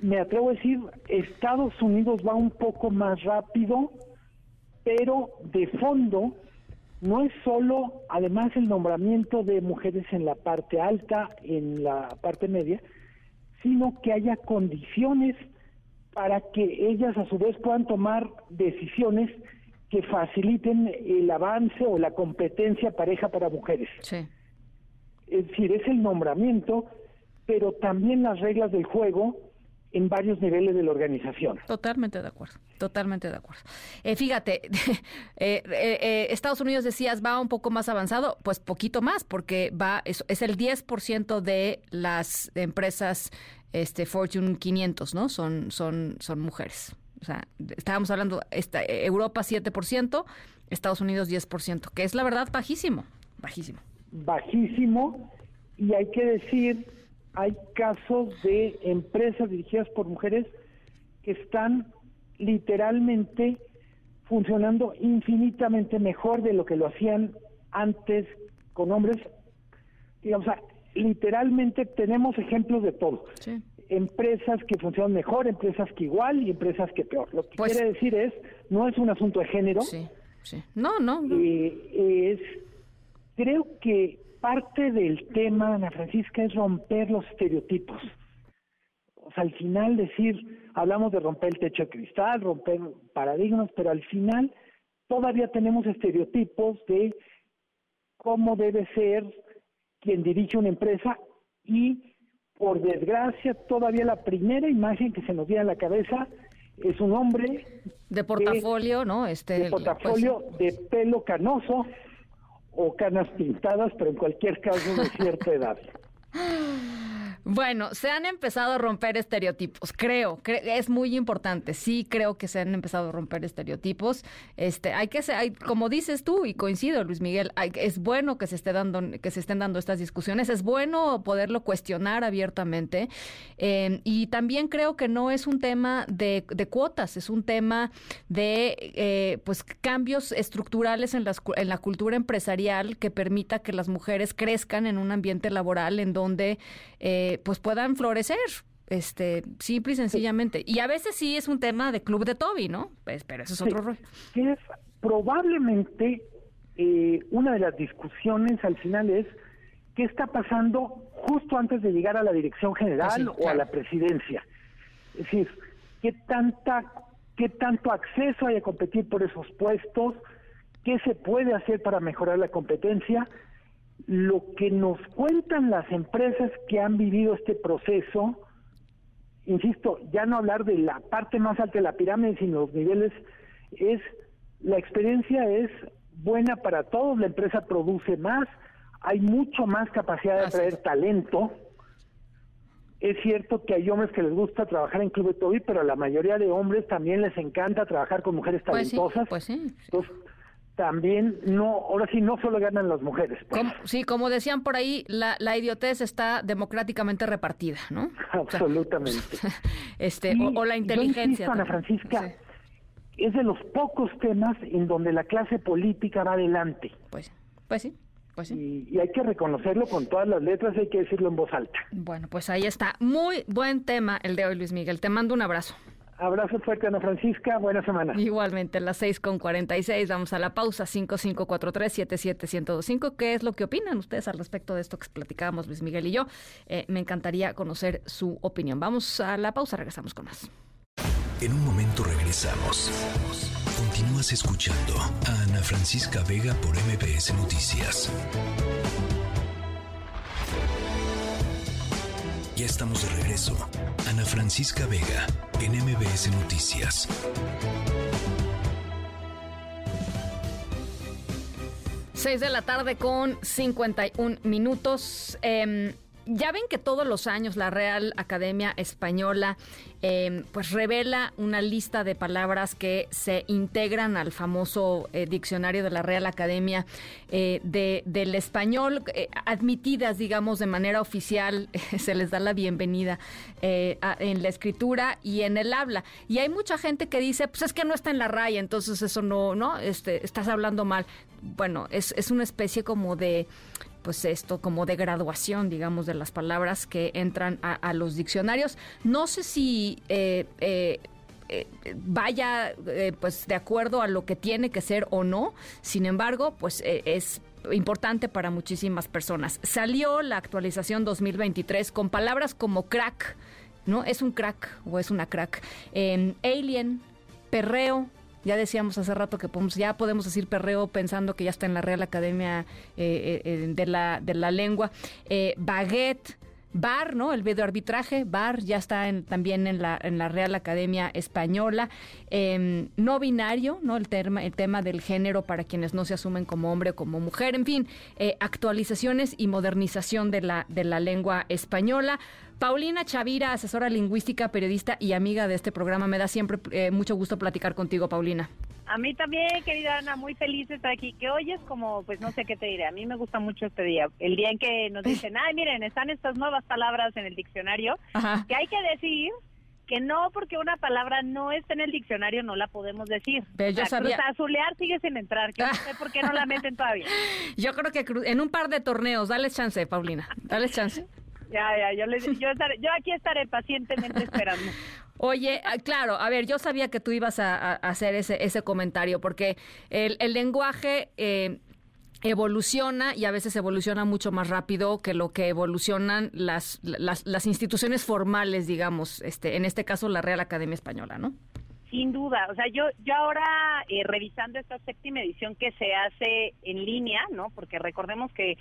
me atrevo a decir, Estados Unidos va un poco más rápido, pero de fondo no es solo, además, el nombramiento de mujeres en la parte alta, en la parte media, sino que haya condiciones para que ellas a su vez puedan tomar decisiones que faciliten el avance o la competencia pareja para mujeres. Sí. Es decir, es el nombramiento, pero también las reglas del juego en varios niveles de la organización. Totalmente de acuerdo, totalmente de acuerdo. Eh, fíjate, eh, eh, Estados Unidos decías va un poco más avanzado, pues poquito más, porque va es, es el 10% de las empresas este Fortune 500, ¿no? Son son son mujeres. O sea, estábamos hablando esta, Europa 7%, Estados Unidos 10%, que es la verdad bajísimo, bajísimo. Bajísimo y hay que decir hay casos de empresas dirigidas por mujeres que están literalmente funcionando infinitamente mejor de lo que lo hacían antes con hombres. Digamos, literalmente tenemos ejemplos de todo. Empresas que funcionan mejor, empresas que igual y empresas que peor. Lo que pues quiere decir es, no es un asunto de género. Sí, sí. No, no. Eh, es, creo que parte del tema, Ana Francisca, es romper los estereotipos. O sea, al final decir, hablamos de romper el techo de cristal, romper paradigmas, pero al final todavía tenemos estereotipos de cómo debe ser quien dirige una empresa y por desgracia todavía la primera imagen que se nos viene a la cabeza es un hombre de portafolio, ¿no? Este de pues, portafolio de pelo canoso, o canas pintadas, pero en cualquier caso de cierta edad. Bueno, se han empezado a romper estereotipos, creo, es muy importante. Sí, creo que se han empezado a romper estereotipos. Este, hay que ser, hay, como dices tú y coincido, Luis Miguel, es bueno que se esté dando, que se estén dando estas discusiones. Es bueno poderlo cuestionar abiertamente. Eh, y también creo que no es un tema de, cuotas, es un tema de, eh, pues, cambios estructurales en, las, en la cultura empresarial que permita que las mujeres crezcan en un ambiente laboral en donde eh, pues puedan florecer este simple y sencillamente. Y a veces sí es un tema de club de Toby, ¿no? Pues, pero eso es otro rollo. Es probablemente eh, una de las discusiones al final es qué está pasando justo antes de llegar a la dirección general o a la presidencia. Es decir, qué tanta qué tanto acceso hay a competir por esos puestos, qué se puede hacer para mejorar la competencia lo que nos cuentan las empresas que han vivido este proceso, insisto, ya no hablar de la parte más alta de la pirámide, sino los niveles, es la experiencia es buena para todos, la empresa produce más, hay mucho más capacidad de atraer talento. Es cierto que hay hombres que les gusta trabajar en Club de Toby, pero a la mayoría de hombres también les encanta trabajar con mujeres pues talentosas. Pues sí, Entonces, también no, ahora sí no solo ganan las mujeres. Pues. sí, como decían por ahí, la, la idiotez está democráticamente repartida, ¿no? Absolutamente. este, o, la inteligencia. Yo Ana Francisca, es de los pocos temas en donde la clase política va adelante. Pues, pues sí. Pues sí. Y, y, hay que reconocerlo con todas las letras, hay que decirlo en voz alta. Bueno, pues ahí está. Muy buen tema el de hoy, Luis Miguel. Te mando un abrazo. Abrazo fuerte, Ana Francisca. Buena semana. Igualmente, a las 6 con 46. Vamos a la pausa. 5543-77125. ¿Qué es lo que opinan ustedes al respecto de esto que platicábamos Luis Miguel y yo? Eh, me encantaría conocer su opinión. Vamos a la pausa. Regresamos con más. En un momento regresamos. Continúas escuchando a Ana Francisca Vega por MBS Noticias. Ya estamos de regreso. Ana Francisca Vega, en MBS Noticias. Seis de la tarde con 51 minutos. Eh, ya ven que todos los años la Real Academia Española em, pues revela una lista de palabras que se integran al famoso eh, diccionario de la Real Academia eh, de, del español, eh, admitidas, digamos, de manera oficial, se les da la bienvenida en la escritura y en el habla. Y hay mucha gente que dice, pues es que no está en la raya, entonces eso no, no, este, estás hablando mal. Bueno, es, es una especie como de pues esto como de graduación, digamos, de las palabras que entran a, los diccionarios. No sé si eh, eh, eh, vaya pues de acuerdo a lo que tiene que ser o no. Sin embargo, pues es importante para muchísimas personas. Salió la actualización 2023 con palabras como crack, ¿no? Es un crack o es una crack. alien, perreo, ya decíamos hace rato que podemos, ya podemos decir perreo pensando que ya está en la Real Academia eh, eh, de, la, de la Lengua. Eh, baguette. Bar, ¿no? El arbitraje, bar, ya está también en la, en la Real Academia Española. Em, no binario, ¿no? El tema, el tema del género para quienes no se asumen como hombre o como mujer. En fin, actualizaciones y modernización de la, de la lengua española. Paulina Chavira, asesora lingüística, periodista y amiga de este programa. Me da siempre eh, mucho gusto platicar contigo, Paulina. A mí también, querida Ana, muy feliz de estar aquí. Que hoy es como, pues no sé qué te diré. A mí me gusta mucho este día. El día en que nos dicen, ay, miren, están estas nuevas palabras en el diccionario. Que hay que decir que no porque una palabra no está en el diccionario no la podemos decir. Pero yo sabía... azulear sigue sin entrar, que no sé por qué no la meten todavía. Yo creo que en un par de torneos, dale chance, Paulina, dale chance. Ya, ya, yo, les, yo, yo aquí estaré pacientemente esperando. Oye, ah, claro, a ver, yo sabía que tú ibas a, hacer ese, ese comentario, porque el, el lenguaje eh, evoluciona y a veces evoluciona mucho más rápido que lo que evolucionan las, las, las instituciones formales, digamos, este, en este caso la Real Academia Española, ¿no? Sin duda, o sea, yo, yo ahora eh, revisando esta séptima edición que se hace en línea, ¿no? Porque recordemos que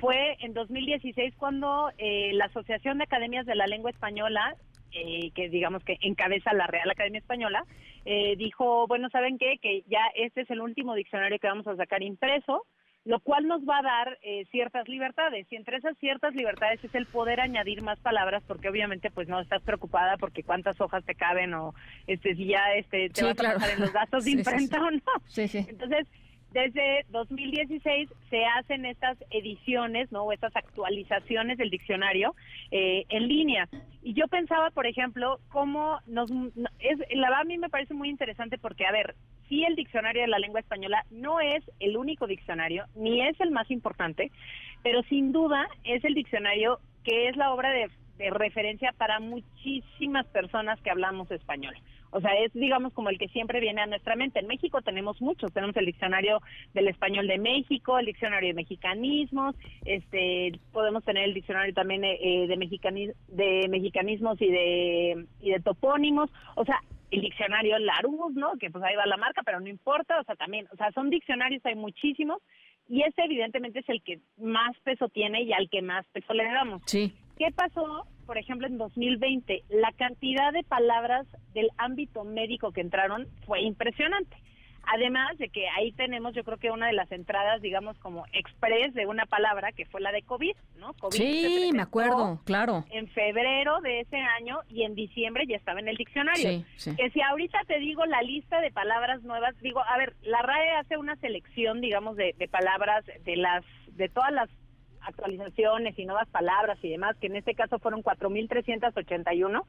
fue en 2016 cuando eh, la Asociación de Academias de la Lengua Española, eh, que digamos que encabeza la Real Academia Española, eh, dijo, bueno, ¿saben qué? Que ya este es el último diccionario que vamos a sacar impreso, lo cual nos va a dar ciertas libertades. Y entre esas ciertas libertades es el poder añadir más palabras, porque obviamente pues no estás preocupada porque cuántas hojas te caben o este si ya este te vas a pasar en los gastos de imprenta o no. Sí, sí. Entonces, desde 2016 se hacen estas ediciones, ¿no? O estas actualizaciones del diccionario eh, en línea. Y yo pensaba, por ejemplo, cómo nos... Es, la a mí me parece muy interesante porque, a ver, sí el diccionario de la lengua española no es el único diccionario, ni es el más importante, pero sin duda es el diccionario que es la obra de, de referencia para muchísimas personas que hablamos español. O sea, es digamos como el que siempre viene a nuestra mente. En México tenemos muchos, tenemos el diccionario del español de México, el diccionario de mexicanismos, este, podemos tener el diccionario también eh, eh, de, de mexicanismos y de, y de topónimos. O sea, el diccionario Larus, ¿no? Que pues ahí va la marca, pero no importa, o sea, también, o sea, son diccionarios, hay muchísimos, y ese evidentemente es el que más peso tiene y al que más peso le damos. Sí. ¿Qué pasó, por ejemplo, en 2020? La cantidad de palabras del ámbito médico que entraron fue impresionante. Además de que ahí tenemos, yo creo que una de las entradas, digamos, como express de una palabra que fue la de COVID, ¿no? COVID sí, me acuerdo, claro. En febrero de ese año y en diciembre ya estaba en el diccionario. Que si ahorita te digo la lista de palabras nuevas, digo, a ver, la RAE hace una selección, digamos, de, de palabras de las de todas las actualizaciones y nuevas palabras y demás, que en este caso fueron 4.381,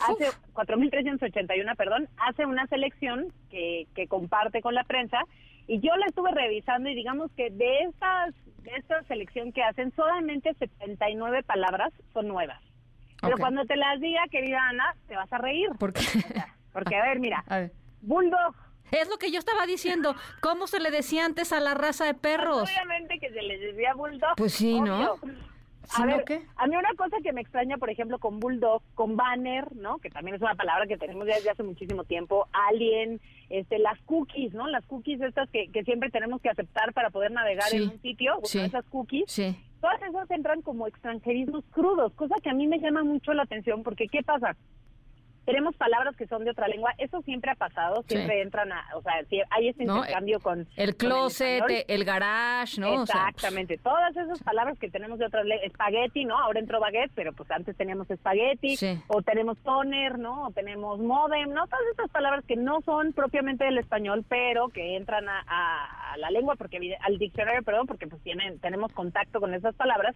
hace 4.381, perdón, hace una selección que, que comparte con la prensa y yo la estuve revisando y digamos que de estas de esta selección que hacen solamente 79 palabras son nuevas. Pero cuando te las diga, querida Ana, te vas a reír. ¿Por qué? Porque a ver, mira, bulldog es lo que yo estaba diciendo. ¿Cómo se le decía antes a la raza de perros? obviamente que se les decía bulldog. Pues sí, ¿no? A ver, a mí una cosa que me extraña, por ejemplo, con bulldog, con banner, ¿no? Que también es una palabra que tenemos desde hace muchísimo tiempo, alien, este, las cookies, ¿no? Las cookies estas que, que siempre tenemos que aceptar para poder navegar en un sitio, sí. esas cookies. Sí. Todas esas entran como extranjerismos crudos, cosa que a mí me llama mucho la atención porque ¿qué pasa? Tenemos palabras que son de otra lengua, eso siempre ha pasado, siempre entran a, o sea, hay ese intercambio con... El closet, el, garage, ¿no? Exactamente, todas esas palabras que tenemos de otras lenguas, espagueti, ¿no? Ahora entró baguette, pero pues antes teníamos espagueti, o tenemos toner, ¿no? O tenemos modem, ¿no? Todas esas palabras que no son propiamente del español, pero que entran a, a la lengua, porque al diccionario, perdón, porque pues tienen, tenemos contacto con esas palabras,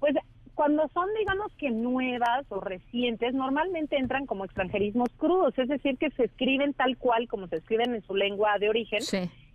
pues cuando son, digamos que nuevas o recientes, normalmente entran como extranjerismos crudos, es decir, que se escriben tal cual como se escriben en su lengua de origen.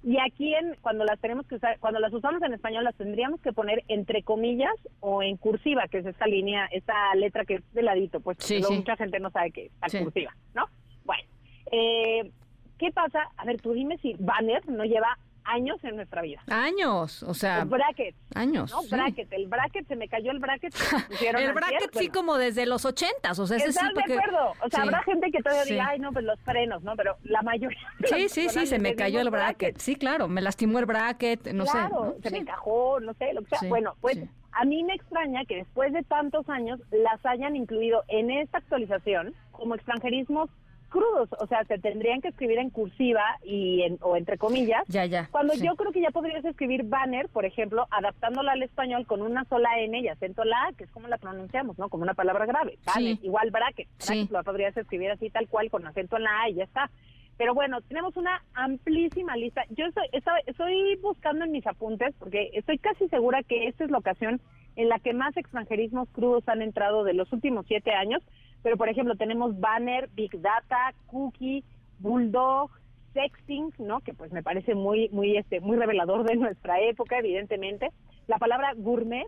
Y aquí, en, cuando las tenemos que usar, cuando las usamos en español, las tendríamos que poner entre comillas o en cursiva, que es esta línea, esta letra que es de ladito, pues mucha gente no sabe que es cursiva, ¿no? Bueno, eh, ¿qué pasa? A ver, tú dime si banner no lleva años en nuestra vida. Años, o sea. bracket. Años. No, bracket. El bracket, se me cayó el bracket. el bracket sí como desde los ochentas, o sea, ese ¿Estás de acuerdo? O sea, habrá gente que todavía diga, ay, no, pues los frenos, ¿no? Pero la mayoría. Sí, sí, sí, se me cayó el bracket. Sí, claro, me lastimó el bracket, no sé. Claro, se me encajó, no sé, lo que sea. bueno, pues a mí me extraña que después de tantos años las hayan incluido en esta actualización como extranjerismos crudos, o sea, se tendrían que escribir en cursiva y en, o entre comillas. Ya, ya. Cuando yo creo que ya podrías escribir banner, por ejemplo, adaptándola al español con una sola N y acento la A, que es como la pronunciamos, ¿no? Como una palabra grave. Banner, igual bracket. bracket Lo podrías escribir así tal cual con acento en la A y ya está. Pero bueno, tenemos una amplísima lista. Yo estoy, estoy buscando en mis apuntes porque estoy casi segura que esta es la ocasión en la que más extranjerismos crudos han entrado de los últimos siete años. Pero, por ejemplo, tenemos banner, big data, cookie, bulldog, sexting, ¿no? Que pues me parece muy, muy, este, muy revelador de nuestra época, evidentemente. La palabra gourmet,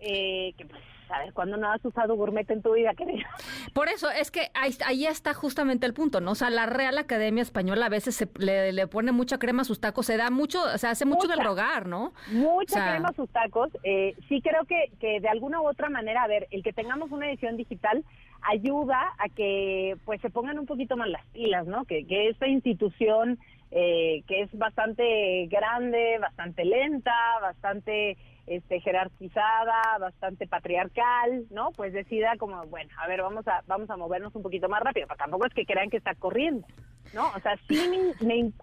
eh, que pues a ver, ¿cuándo no has usado gourmet en tu vida, querida? Por eso, es que ahí, ahí, está justamente el punto, ¿no? O sea, la Real Academia Española a veces se, le, pone mucha crema a sus tacos, se da mucho, o sea, hace mucho del rogar, ¿no? Mucha crema a sus tacos. Eh, sí creo que, que de alguna u otra manera, a ver, el que tengamos una edición digital ayuda a que pues se pongan un poquito más las pilas, ¿no? Que, que esta institución eh, que es bastante grande, bastante lenta, bastante este, jerarquizada, bastante patriarcal, ¿no? Pues decida como, bueno, a ver, vamos a vamos a movernos un poquito más rápido, pero tampoco es que crean que está corriendo, ¿no? O sea, sí,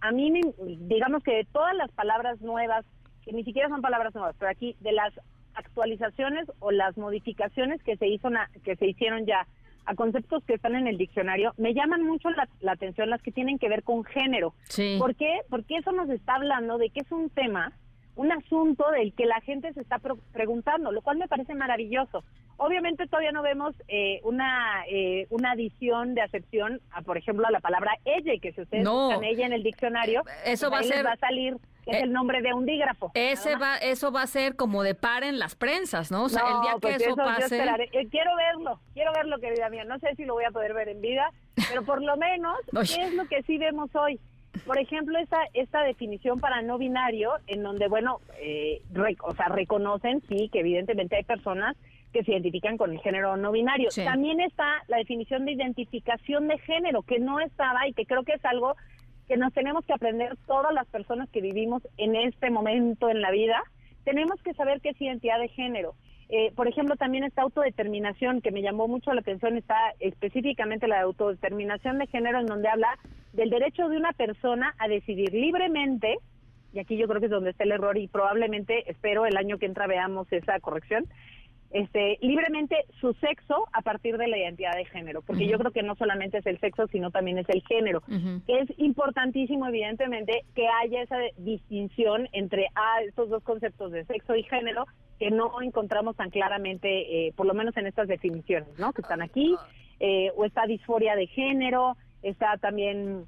a mí, me, digamos que de todas las palabras nuevas, que ni siquiera son palabras nuevas, pero aquí de las actualizaciones o las modificaciones que se hizo que se hicieron ya a conceptos que están en el diccionario, me llaman mucho la, atención las que tienen que ver con género. ¿Por qué? Porque eso nos está hablando de que es un tema, un asunto del que la gente se está preguntando, lo cual me parece maravilloso. Obviamente todavía no vemos eh, una eh, una adición de acepción, a, por ejemplo, a la palabra ella, que si ustedes buscan ella en el diccionario, eso pues va a ser... va a salir es eh, el nombre de un dígrafo. Ese va, eso va a ser como de par en las prensas, ¿no? O sea, el día que pues eso, pase. Eh, quiero verlo, quiero verlo, querida mía. No sé si lo voy a poder ver en vida, pero por lo menos, ¿qué es lo que sí vemos hoy? Por ejemplo, esta, esta definición para no binario, en donde, bueno, eh, o sea, reconocen, sí, que evidentemente hay personas que se identifican con el género no binario. También está la definición de identificación de género, que no estaba y que creo que es algo que nos tenemos que aprender todas las personas que vivimos en este momento en la vida. Tenemos que saber qué es identidad de género. Eh, por ejemplo, también esta autodeterminación que me llamó mucho la atención, está específicamente la autodeterminación de género, en donde habla del derecho de una persona a decidir libremente, y aquí yo creo que es donde está el error y probablemente, espero, el año que entra veamos esa corrección, este, libremente su sexo a partir de la identidad de género, porque yo creo que no solamente es el sexo, sino también es el género. Es importantísimo, evidentemente, que haya esa distinción entre ah, estos dos conceptos de sexo y género que no encontramos tan claramente, eh, por lo menos en estas definiciones, ¿no? Que están aquí, eh, o esta disforia de género, está también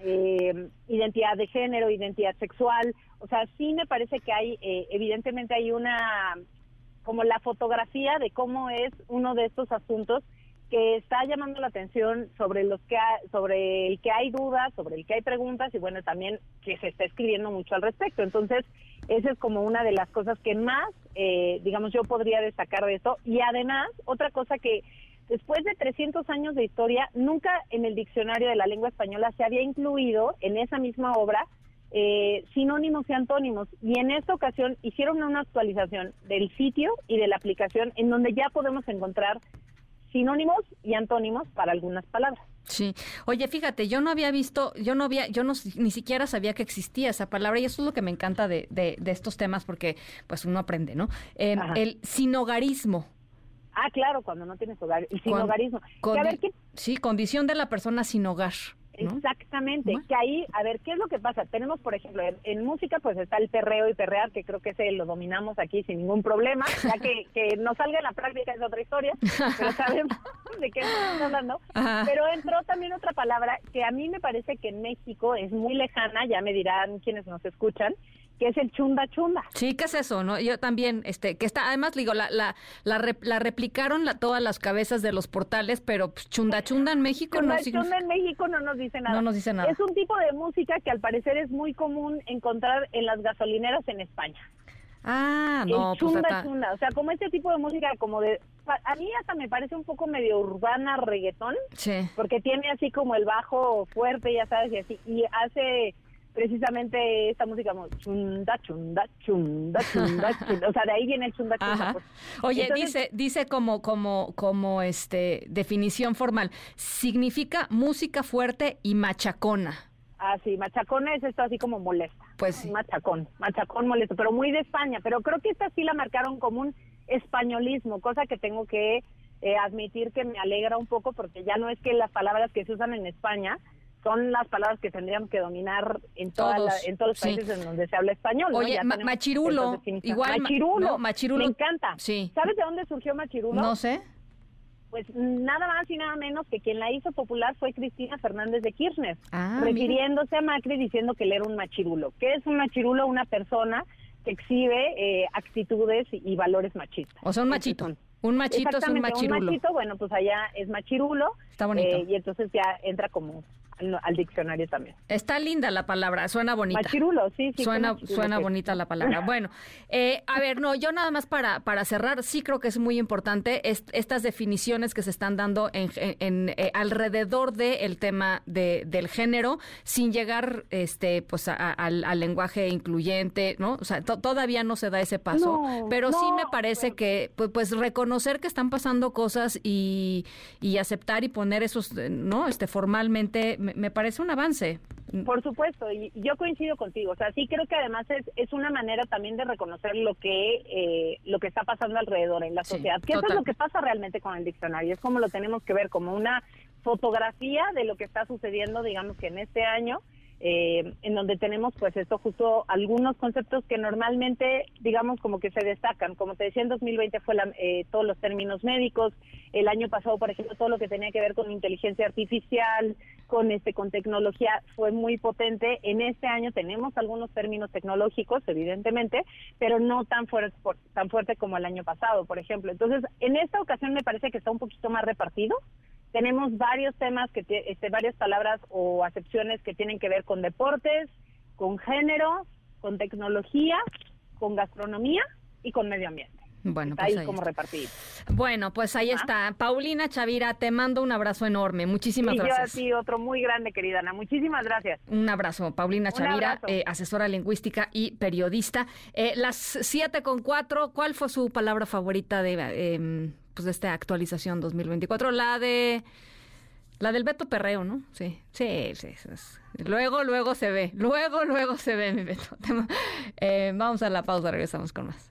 eh, identidad de género, identidad sexual, o sea, sí me parece que hay, evidentemente hay una como la fotografía de cómo es uno de estos asuntos que está llamando la atención sobre los que sobre el que hay dudas, sobre el que hay preguntas y bueno también que se está escribiendo mucho al respecto. Entonces esa es como una de las cosas que más, eh, digamos, yo podría destacar de esto. Y además otra cosa que después de 300 años de historia nunca en el diccionario de la lengua española se había incluido en esa misma obra eh, sinónimos y antónimos. Y en esta ocasión hicieron una actualización del sitio y de la aplicación en donde ya podemos encontrar sinónimos y antónimos para algunas palabras. Sí. Oye, fíjate, yo no había visto, yo no había, yo no ni siquiera sabía que existía esa palabra y eso es lo que me encanta de, de, estos temas porque pues uno aprende, ¿no? Eh, el sinogarismo. Ah, claro, cuando no tienes hogar, el sinogarismo. Sí, condición de la persona sin hogar. Exactamente, que ahí, a ver, ¿qué es lo que pasa? Tenemos, por ejemplo, en, música pues está el perreo y perrear, que creo que ese lo dominamos aquí sin ningún problema, ya que, que no salga en la práctica es otra historia, pero sabemos de qué estamos hablando. Pero entró también otra palabra que a mí me parece que en México es muy lejana, ya me dirán quienes nos escuchan, que es el chunda chunda. Sí, ¿qué es eso? no Yo también, este, que está, además digo, la, la, la, la replicaron la, todas las cabezas de los portales, pero pues, chunda chunda en México chunda, no Chunda en México no nos dice nada. No nos dice nada. Es un tipo de música que al parecer es muy común encontrar en las gasolineras en España. Ah, no, el pues, chunda chunda, o sea, como este tipo de música como de a mí hasta me parece un poco medio urbana reggaetón, sí. porque tiene así como el bajo fuerte, ya sabes, y así y hace precisamente esta música como chunda, chunda, chunda, chunda, chunda. O sea, de ahí viene el chunda, chunda. Oye, dice, dice como, como, como este definición formal, significa música fuerte y machacona. Ah, sí, machacona es esto así como molesta. Pues sí. Machacón, machacón molesto, pero muy de España. Pero creo que esta sí la marcaron como un españolismo, cosa que tengo que eh, admitir que me alegra un poco porque ya no es que las palabras que se usan en España son las palabras que tendríamos que dominar en, todos, en todos los países en donde se habla español. Oye, machirulo, igual. Machirulo, machirulo. Me encanta. Sí. ¿Sabes de dónde surgió machirulo? No sé. Pues nada más y nada menos que quien la hizo popular fue Cristina Fernández de Kirchner, ah, refiriéndose a Macri diciendo que él era un machirulo. ¿Qué es un machirulo? Una persona que exhibe eh, actitudes y, valores machistas. O sea, un machito. Un machito es un machirulo. Un machito, bueno, pues allá es machirulo. Está bonito. Eh, y entonces ya entra como al, diccionario también. Está linda la palabra, suena bonita. Machirulo, sí, sí. Suena, suena bonita la palabra. Bueno, eh, a ver, no, yo nada más para, para cerrar, sí creo que es muy importante estas definiciones que se están dando en, eh, alrededor del tema de, del género, sin llegar este pues al, lenguaje incluyente, ¿no? O sea, todavía no se da ese paso, pero sí me parece que pues, pues, reconocer que están pasando cosas y, y aceptar y poner esos, ¿no? Este formalmente me, parece un avance. Por supuesto, y yo coincido contigo. O sea, sí creo que además es, es una manera también de reconocer lo que eh, lo que está pasando alrededor en la sociedad. Que eso es lo que pasa realmente con el diccionario. Es como lo tenemos que ver como una fotografía de lo que está sucediendo, digamos que en este año eh, en donde tenemos pues esto justo algunos conceptos que normalmente digamos como que se destacan como te decía en 2020 fue eh, todos los términos médicos el año pasado por ejemplo todo lo que tenía que ver con inteligencia artificial con este con tecnología fue muy potente. En este año tenemos algunos términos tecnológicos evidentemente pero no tan fuerte tan fuerte como el año pasado por ejemplo. Entonces en esta ocasión me parece que está un poquito más repartido. Tenemos varios temas, que este, varias palabras o acepciones que tienen que ver con deportes, con género, con tecnología, con gastronomía y con medio ambiente. Bueno, pues ahí, como repartir. Bueno, pues ahí está. Paulina Chavira, te mando un abrazo enorme. Muchísimas gracias. Y yo a ti otro muy grande, querida Ana. Muchísimas gracias. Un abrazo. Paulina Chavira, eh, asesora lingüística y periodista. Eh, las siete con cuatro, ¿cuál fue su palabra favorita de, eh, pues, de esta actualización 2024? La de... La del Beto Perreo, ¿no? Sí, sí, sí. Luego, luego se ve. Luego, luego se ve, mi Beto. Eh, vamos a la pausa, regresamos con más.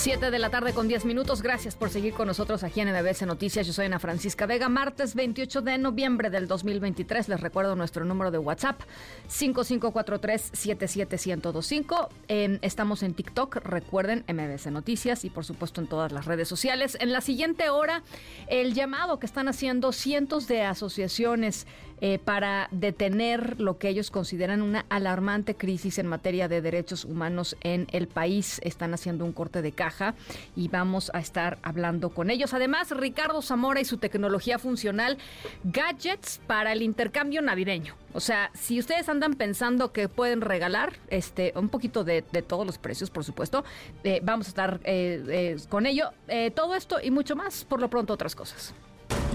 Siete de la tarde con 10 minutos. Gracias por seguir con nosotros aquí en MBS Noticias. Yo soy Ana Francisca Vega. Martes 28 de noviembre del 2023. Les recuerdo nuestro número de WhatsApp 5543-77125. Eh, estamos en TikTok. Recuerden MBS Noticias y por supuesto en todas las redes sociales. En la siguiente hora, el llamado que están haciendo cientos de asociaciones eh, para detener lo que ellos consideran una alarmante crisis en materia de derechos humanos en el país. Están haciendo un corte de caja y vamos a estar hablando con ellos. Además, Ricardo Zamora y su tecnología funcional, gadgets para el intercambio navideño. O sea, si ustedes andan pensando que pueden regalar este un poquito de, todos los precios, por supuesto, eh, vamos a estar eh, con ello. todo esto y mucho más, por lo pronto otras cosas.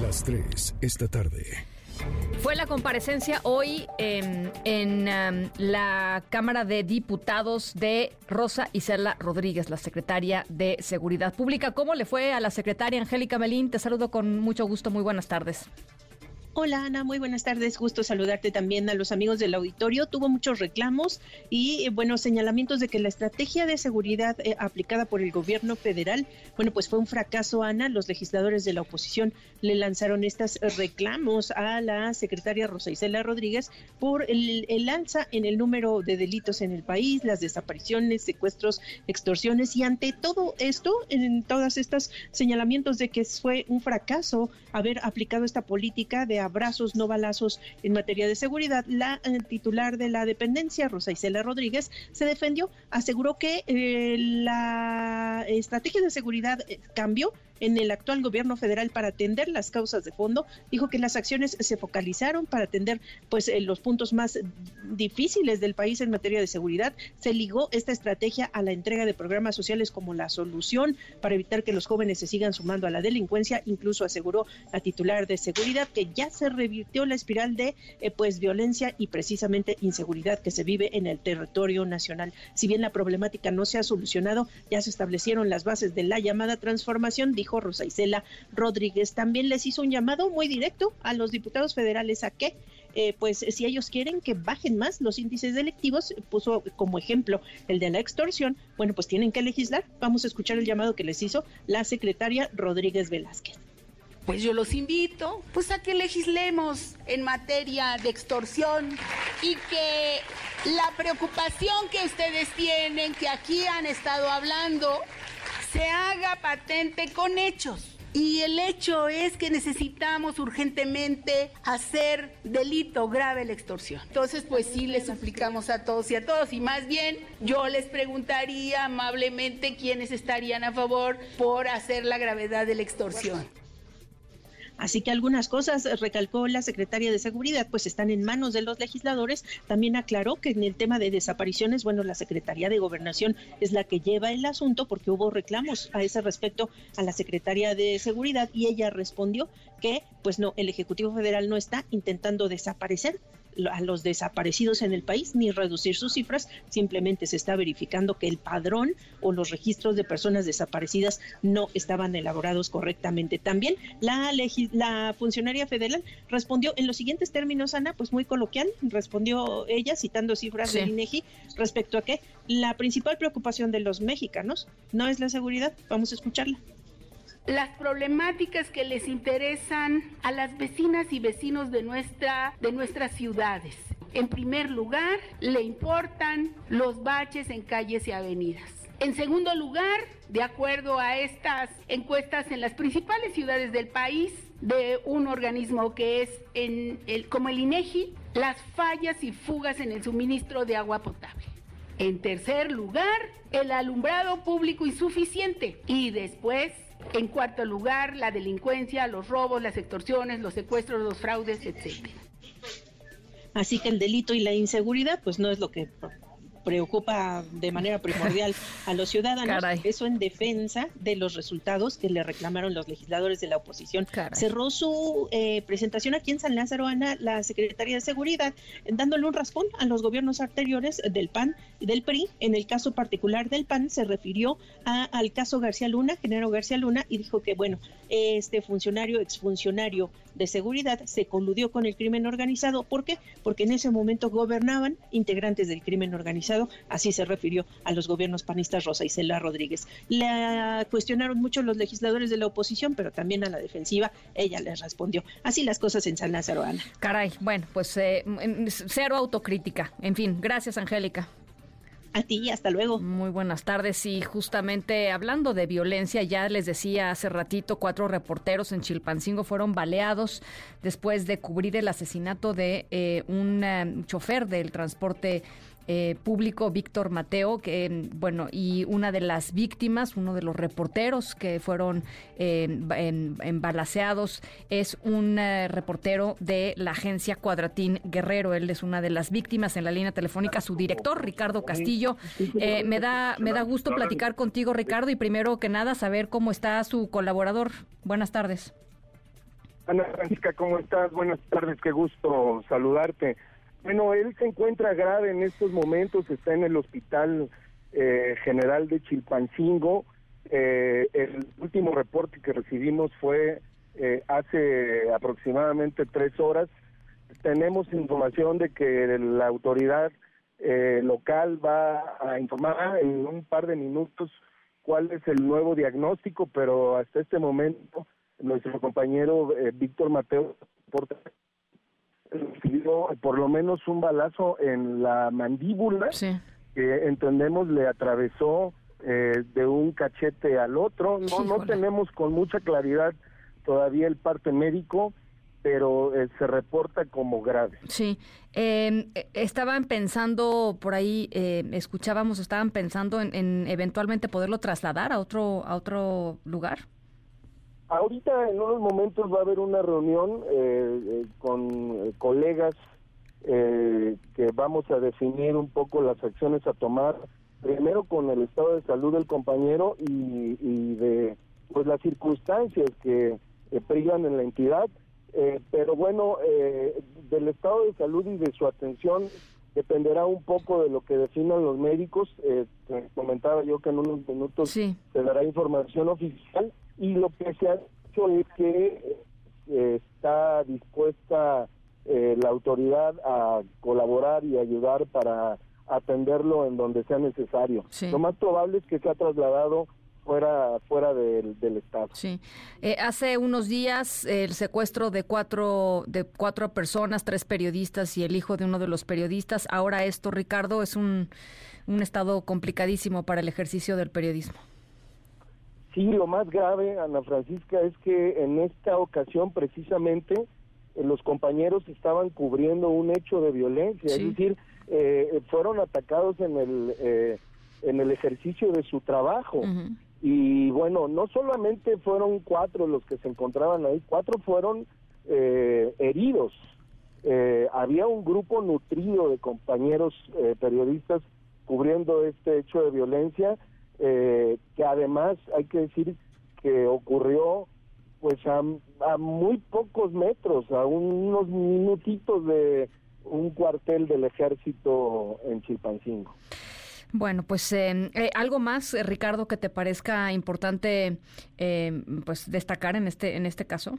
Las tres esta tarde. Fue la comparecencia hoy en, um, la Cámara de Diputados de Rosa Isela Rodríguez, la secretaria de Seguridad Pública. ¿Cómo le fue a la secretaria Angélica Melín? Te saludo con mucho gusto. Muy buenas tardes. Hola Ana, muy buenas tardes. Gusto saludarte también a los amigos del auditorio. Tuvo muchos reclamos y, eh, bueno, señalamientos de que la estrategia de seguridad eh, aplicada por el gobierno federal, bueno, pues fue un fracaso, Ana. Los legisladores de la oposición le lanzaron estos reclamos a la secretaria Rosa Isela Rodríguez por el alza en el número de delitos en el país, las desapariciones, secuestros, extorsiones y ante todo esto, en todas estas señalamientos de que fue un fracaso haber aplicado esta política de abrazos, no balazos en materia de seguridad. La eh, titular de la dependencia, Rosa Isela Rodríguez, se defendió, aseguró que eh, la estrategia de seguridad eh, cambió en el actual gobierno federal para atender las causas de fondo. Dijo que las acciones se focalizaron para atender pues eh, los puntos más difíciles del país en materia de seguridad. Se ligó esta estrategia a la entrega de programas sociales como la solución para evitar que los jóvenes se sigan sumando a la delincuencia. Incluso aseguró la titular de seguridad que ya se revirtió la espiral de eh, pues violencia y precisamente inseguridad que se vive en el territorio nacional. Si bien la problemática no se ha solucionado, ya se establecieron las bases de la llamada transformación Rosa Isela Rodríguez. También les hizo un llamado muy directo a los diputados federales a que eh, pues si ellos quieren que bajen más los índices delictivos, puso como ejemplo el de la extorsión, bueno, pues tienen que legislar. Vamos a escuchar el llamado que les hizo la secretaria Rodríguez Velázquez. Pues yo los invito pues a que legislemos en materia de extorsión y que la preocupación que ustedes tienen, que aquí han estado hablando, se haga patente con hechos. Y el hecho es que necesitamos urgentemente hacer delito grave la extorsión. Entonces, pues sí, les suplicamos a todos y a todos. Y más bien, yo les preguntaría amablemente quiénes estarían a favor por hacer la gravedad de la extorsión. Así que algunas cosas, eh, recalcó la secretaria de Seguridad, pues están en manos de los legisladores. También aclaró que en el tema de desapariciones, bueno, la Secretaría de Gobernación es la que lleva el asunto porque hubo reclamos a ese respecto a la Secretaría de Seguridad y ella respondió que, pues no, el Ejecutivo Federal no está intentando desaparecer a los desaparecidos en el país ni reducir sus cifras, simplemente se está verificando que el padrón o los registros de personas desaparecidas no estaban elaborados correctamente. También la, la funcionaria federal respondió en los siguientes términos, Ana, pues muy coloquial, respondió ella citando cifras del INEGI respecto a que la principal preocupación de los mexicanos no es la seguridad. Vamos a escucharla las problemáticas que les interesan a las vecinas y vecinos de, nuestra, de nuestras ciudades. En primer lugar, le importan los baches en calles y avenidas. En segundo lugar, de acuerdo a estas encuestas en las principales ciudades del país, de un organismo que es en el, como el INEGI, las fallas y fugas en el suministro de agua potable. En tercer lugar, el alumbrado público insuficiente. Y después, en cuarto lugar, la delincuencia, los robos, las extorsiones, los secuestros, los fraudes, etcétera. Así que el delito y la inseguridad, pues no es lo que preocupa de manera primordial a los ciudadanos. Eso en defensa de los resultados que le reclamaron los legisladores de la oposición. Cerró su eh, presentación aquí en San Lázaro, Ana, la Secretaría de Seguridad, dándole un raspón a los gobiernos anteriores del PAN y del PRI. En el caso particular del PAN se refirió al caso García Luna, Genaro García Luna, y dijo que, bueno, este funcionario, exfuncionario de seguridad, se coludió con el crimen organizado. ¿Por qué? Porque en ese momento gobernaban integrantes del crimen organizado, así se refirió a los gobiernos panistas Rosa y Cela Rodríguez. La cuestionaron mucho los legisladores de la oposición, pero también a la defensiva ella les respondió. Así las cosas en San Lázaro, Ana. Caray, bueno, pues eh, cero autocrítica. En fin, gracias, Angélica. A ti, hasta luego. Muy buenas tardes. Y justamente hablando de violencia, ya les decía hace ratito, cuatro reporteros en Chilpancingo fueron baleados después de cubrir el asesinato de eh, un eh, chofer del transporte eh, público, Víctor Mateo, que bueno, y una de las víctimas, uno de los reporteros que fueron eh, embalaseados, es un eh, reportero de la agencia Cuadratín Guerrero. Él es una de las víctimas en la línea telefónica, su director, Ricardo Castillo. me da, me da gusto platicar contigo, Ricardo, y primero que nada saber cómo está su colaborador. Buenas tardes. Ana Francisca, ¿cómo estás? Buenas tardes, qué gusto saludarte. Bueno, él se encuentra grave en estos momentos, está en el Hospital eh, General de Chilpancingo. Eh, el último reporte que recibimos fue eh, hace aproximadamente tres horas. Tenemos información de que la autoridad local va a informar en un par de minutos cuál es el nuevo diagnóstico, pero hasta este momento nuestro compañero Víctor Mateo recibió por lo menos un balazo en la mandíbula que entendemos le atravesó eh, de un cachete al otro. No, no tenemos con mucha claridad todavía el parte médico, pero eh, se reporta como grave. Sí, em, e, estaban pensando por ahí, eh, escuchábamos, estaban pensando en, en, eventualmente poderlo trasladar a otro a otro lugar. Ahorita en unos momentos va a haber una reunión eh, eh, con eh, colegas que vamos a definir un poco las acciones a tomar, primero con el estado de salud del compañero y, de pues las circunstancias que privan en la entidad, pero bueno, del estado de salud y de su atención dependerá un poco de lo que definan los médicos. comentaba yo que en unos minutos se dará información oficial y lo que se ha hecho es que eh, está dispuesta eh, la autoridad a colaborar y ayudar para atenderlo en donde sea necesario. Lo más probable es que sea trasladado fuera fuera del, estado. Sí. Eh, hace unos días el secuestro de cuatro de cuatro personas, tres periodistas y el hijo de uno de los periodistas. Ahora esto, Ricardo, es un un estado complicadísimo para el ejercicio del periodismo. Sí, lo más grave, Ana Francisca, es que en esta ocasión precisamente eh, los compañeros estaban cubriendo un hecho de violencia, es decir, eh, fueron atacados en el eh, en el ejercicio de su trabajo. Y bueno, no solamente fueron cuatro los que se encontraban ahí, cuatro fueron heridos. había un grupo nutrido de compañeros periodistas cubriendo este hecho de violencia eh, que además hay que decir que ocurrió pues a, muy pocos metros, a unos minutitos de un cuartel del ejército en Chilpancingo. Bueno, pues eh, eh, algo más, Ricardo, que te parezca importante pues destacar en este en este caso.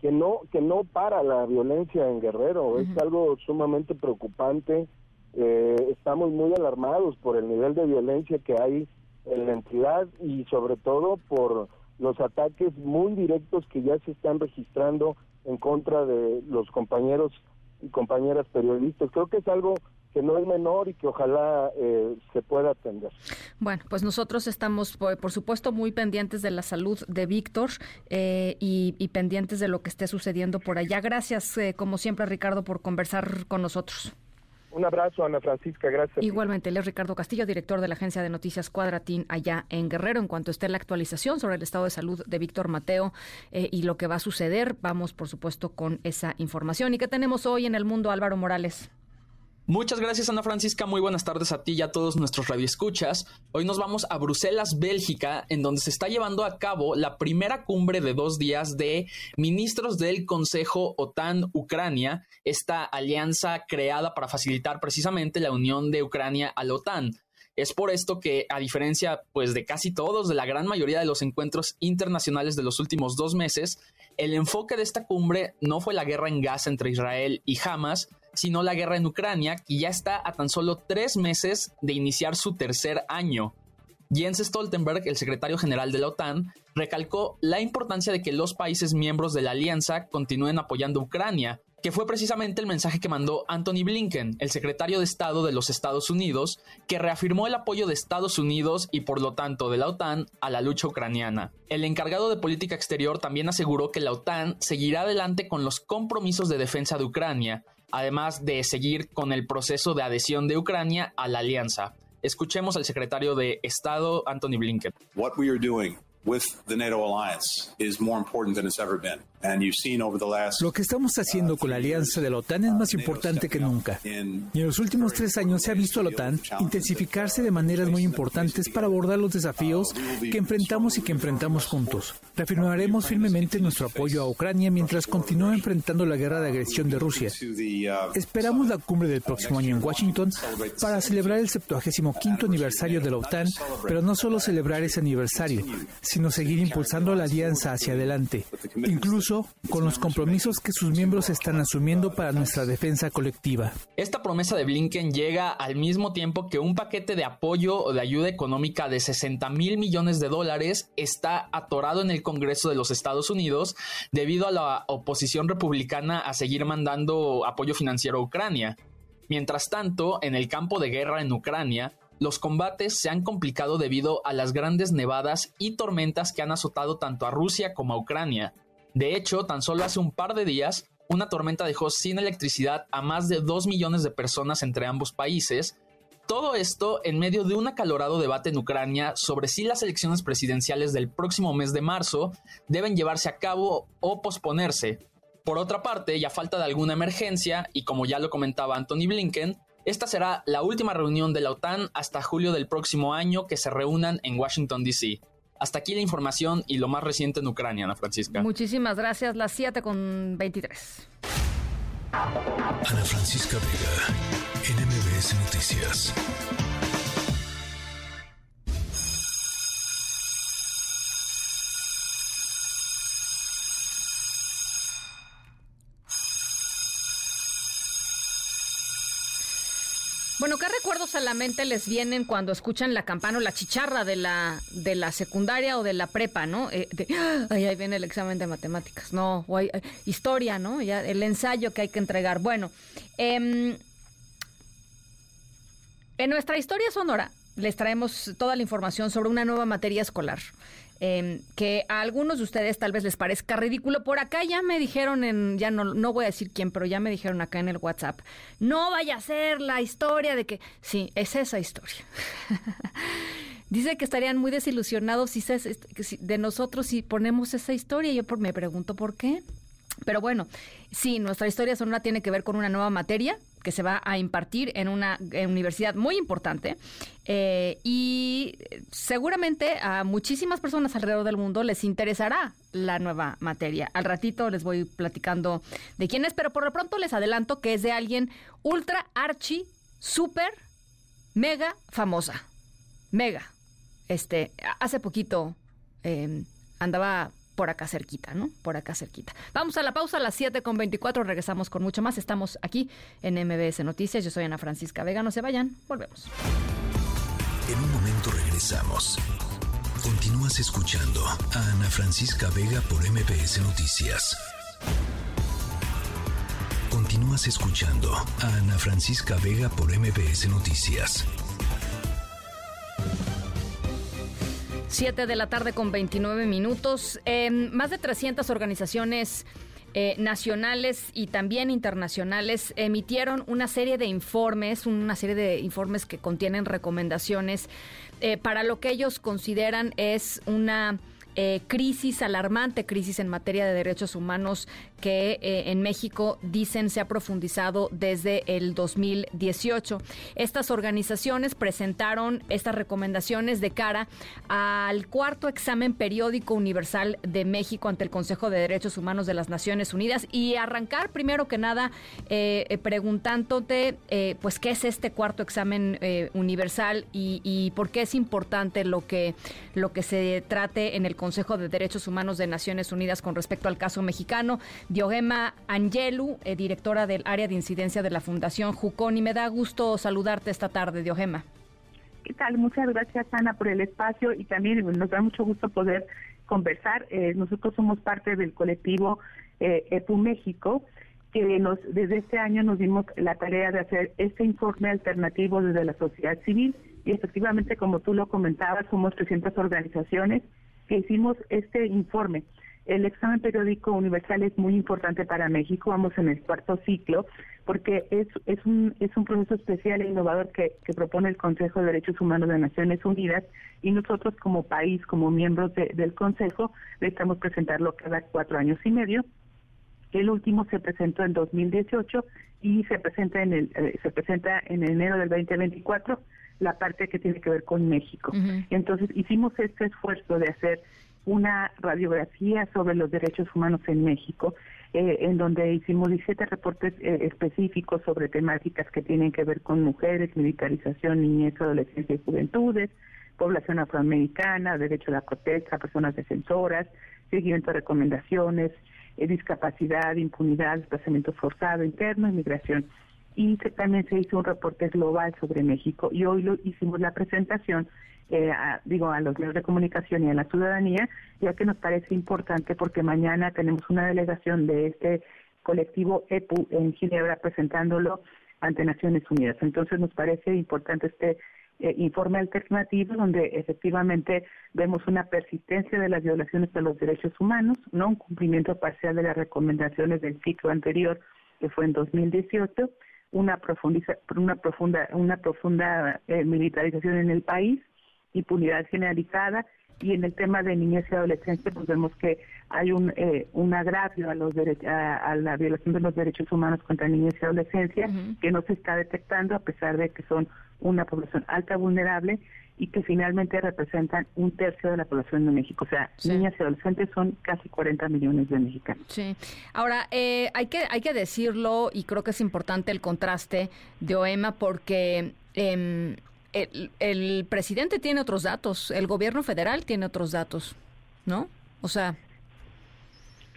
Que no que no para la violencia en Guerrero, es algo sumamente preocupante. estamos muy alarmados por el nivel de violencia que hay en la entidad y sobre todo por los ataques muy directos que ya se están registrando en contra de los compañeros y compañeras periodistas. Creo que es algo que no es menor y que ojalá eh, se pueda atender. Bueno, pues nosotros estamos, por, supuesto, muy pendientes de la salud de Víctor eh, y, pendientes de lo que esté sucediendo por allá. Gracias, eh, como siempre, Ricardo, por conversar con nosotros. Un abrazo, Ana Francisca, gracias. Igualmente, él es Ricardo Castillo, director de la agencia de noticias Cuadratín allá en Guerrero. En cuanto esté la actualización sobre el estado de salud de Víctor Mateo eh, y lo que va a suceder, vamos, por supuesto, con esa información. ¿Y qué tenemos hoy en el mundo, Álvaro Morales? Muchas gracias Ana Francisca, muy buenas tardes a ti y a todos nuestros radioescuchas. Hoy nos vamos a Bruselas, Bélgica, en donde se está llevando a cabo la primera cumbre de dos días de ministros del Consejo OTAN-Ucrania, esta alianza creada para facilitar precisamente la unión de Ucrania a la OTAN. Es por esto que, a diferencia pues, de casi todos, de la gran mayoría de los encuentros internacionales de los últimos dos meses, el enfoque de esta cumbre no fue la guerra en Gaza entre Israel y Hamas, sino la guerra en Ucrania, que ya está a tan solo tres meses de iniciar su tercer año. Jens Stoltenberg, el secretario general de la OTAN, recalcó la importancia de que los países miembros de la alianza continúen apoyando a Ucrania, que fue precisamente el mensaje que mandó Anthony Blinken, el secretario de Estado de los Estados Unidos, que reafirmó el apoyo de Estados Unidos y por lo tanto de la OTAN a la lucha ucraniana. El encargado de política exterior también aseguró que la OTAN seguirá adelante con los compromisos de defensa de Ucrania, además de seguir con el proceso de adhesión de Ucrania a la alianza. Escuchemos al secretario de Estado, Anthony Blinken. What we are doing with the NATO alliance is more important than it's ever been. Lo que estamos haciendo con la alianza de la OTAN es más importante que nunca. Y en los últimos tres años se ha visto a la OTAN intensificarse de maneras muy importantes para abordar los desafíos que enfrentamos y que enfrentamos juntos. Reafirmaremos firmemente nuestro apoyo a Ucrania mientras continúa enfrentando la guerra de agresión de Rusia. Esperamos la cumbre del próximo año en Washington para celebrar el 75 aniversario de la OTAN, pero no solo celebrar ese aniversario, sino seguir impulsando la alianza hacia adelante, incluso con los compromisos que sus miembros están asumiendo para nuestra defensa colectiva. Esta promesa de Blinken llega al mismo tiempo que un paquete de apoyo o de ayuda económica de 60 mil millones de dólares está atorado en el Congreso de los Estados Unidos debido a la oposición republicana a seguir mandando apoyo financiero a Ucrania. Mientras tanto, en el campo de guerra en Ucrania, los combates se han complicado debido a las grandes nevadas y tormentas que han azotado tanto a Rusia como a Ucrania. De hecho, tan solo hace un par de días, una tormenta dejó sin electricidad a más de 2 millones de personas entre ambos países. Todo esto en medio de un acalorado debate en Ucrania sobre si las elecciones presidenciales del próximo mes de marzo deben llevarse a cabo o posponerse. Por otra parte, ya falta de alguna emergencia, y como ya lo comentaba Anthony Blinken, esta será la última reunión de la OTAN hasta julio del próximo año que se reúnan en Washington, D.C. Hasta aquí la información y lo más reciente en Ucrania, Ana Francisca. Muchísimas gracias. Las 7 con 23. Ana Francisca Vega, NMBS Noticias. Recuerdos a la mente les vienen cuando escuchan la campana o la chicharra de la, de la secundaria o de la prepa, ¿no? Eh, ahí viene el examen de matemáticas, no, o hay, eh, historia, ¿no? Ya, el ensayo que hay que entregar. Bueno, em, en nuestra historia sonora les traemos toda la información sobre una nueva materia escolar. Em, que a algunos de ustedes tal vez les parezca ridículo. Por acá ya me dijeron en, ya no, no voy a decir quién, pero ya me dijeron acá en el WhatsApp, no vaya a ser la historia de que, sí, es esa historia. Dice que estarían muy desilusionados si de nosotros si ponemos esa historia. Yo me pregunto por qué. Pero bueno, sí, nuestra historia sonora tiene que ver con una nueva materia que se va a impartir en una universidad muy importante eh, y seguramente a muchísimas personas alrededor del mundo les interesará la nueva materia. Al ratito les voy platicando de quién es, pero por lo pronto les adelanto que es de alguien ultra archi, super, mega famosa. Mega. Este, hace poquito eh, andaba por acá cerquita, ¿no? Por acá cerquita. Vamos a la pausa a las 7 con 24, regresamos con mucho más. Estamos aquí en MBS Noticias. Yo soy Ana Francisca Vega, no se vayan, volvemos. En un momento regresamos. Continúas escuchando a Ana Francisca Vega por MBS Noticias. Continúas escuchando a Ana Francisca Vega por MBS Noticias. 7 de la tarde con 29 minutos. más de 300 organizaciones eh, nacionales y también internacionales emitieron una serie de informes, una serie de informes que contienen recomendaciones eh, para lo que ellos consideran es una eh, crisis alarmante, crisis en materia de derechos humanos que eh, en México dicen se ha profundizado desde el 2018. Estas organizaciones presentaron estas recomendaciones de cara al cuarto examen periódico universal de México ante el Consejo de Derechos Humanos de las Naciones Unidas y arrancar primero que nada eh, preguntándote pues qué es este cuarto examen universal y, y, por qué es importante lo que lo que se trate en el Consejo de Derechos Humanos de Naciones Unidas con respecto al caso mexicano. Diogema Angelu, eh, directora del área de incidencia de la Fundación Jucón, y me da gusto saludarte esta tarde, Diogema. ¿Qué tal? Muchas gracias, Ana, por el espacio y también nos da mucho gusto poder conversar. Eh, nosotros somos parte del colectivo eh, EPU México que nos, desde este año nos dimos la tarea de hacer este informe alternativo desde la sociedad civil y efectivamente, como tú lo comentabas, somos 300 organizaciones que hicimos este informe. El examen periódico universal es muy importante para México, vamos en el cuarto ciclo, porque es, es, un, es un proceso especial e innovador que, que propone el Consejo de Derechos Humanos de Naciones Unidas y nosotros como país, como miembros del Consejo, necesitamos presentarlo cada cuatro años y medio el último se presentó en 2018 y se presenta en el eh, se presenta en enero del 2024 la parte que tiene que ver con México. Entonces hicimos este esfuerzo de hacer una radiografía sobre los derechos humanos en México, eh, en donde hicimos 17 reportes eh, específicos sobre temáticas que tienen que ver con mujeres, militarización, niñez, adolescencia y juventudes, población afroamericana, derecho a la protesta, personas defensoras, seguimiento de recomendaciones, eh, discapacidad, impunidad, desplazamiento forzado interno, inmigración. Y también se hizo un reporte global sobre México y hoy lo hicimos la presentación, eh, digo, a los medios de comunicación y a la ciudadanía, ya que nos parece importante porque mañana tenemos una delegación de este colectivo EPU en Ginebra presentándolo ante Naciones Unidas. Entonces nos parece importante este eh, informe alternativo donde efectivamente vemos una persistencia de las violaciones de los derechos humanos, no un cumplimiento parcial de las recomendaciones del ciclo anterior que fue en 2018, una profundiza, una profunda una profunda eh, militarización en el país, impunidad generalizada. Y en el tema de niñez y adolescencia pues vemos que hay un eh, un agravio a los a, la violación de los derechos humanos contra niñez y adolescencia que no se está detectando a pesar de que son una población alta vulnerable y que finalmente representan un tercio de la población de México. O sea, niñas y adolescentes son casi 40 millones de mexicanos. Sí. Ahora, eh, hay, que, hay que decirlo y creo que es importante el contraste de OEMA porque... Eh, el, el presidente tiene otros datos, el gobierno federal tiene otros datos, ¿no? O sea,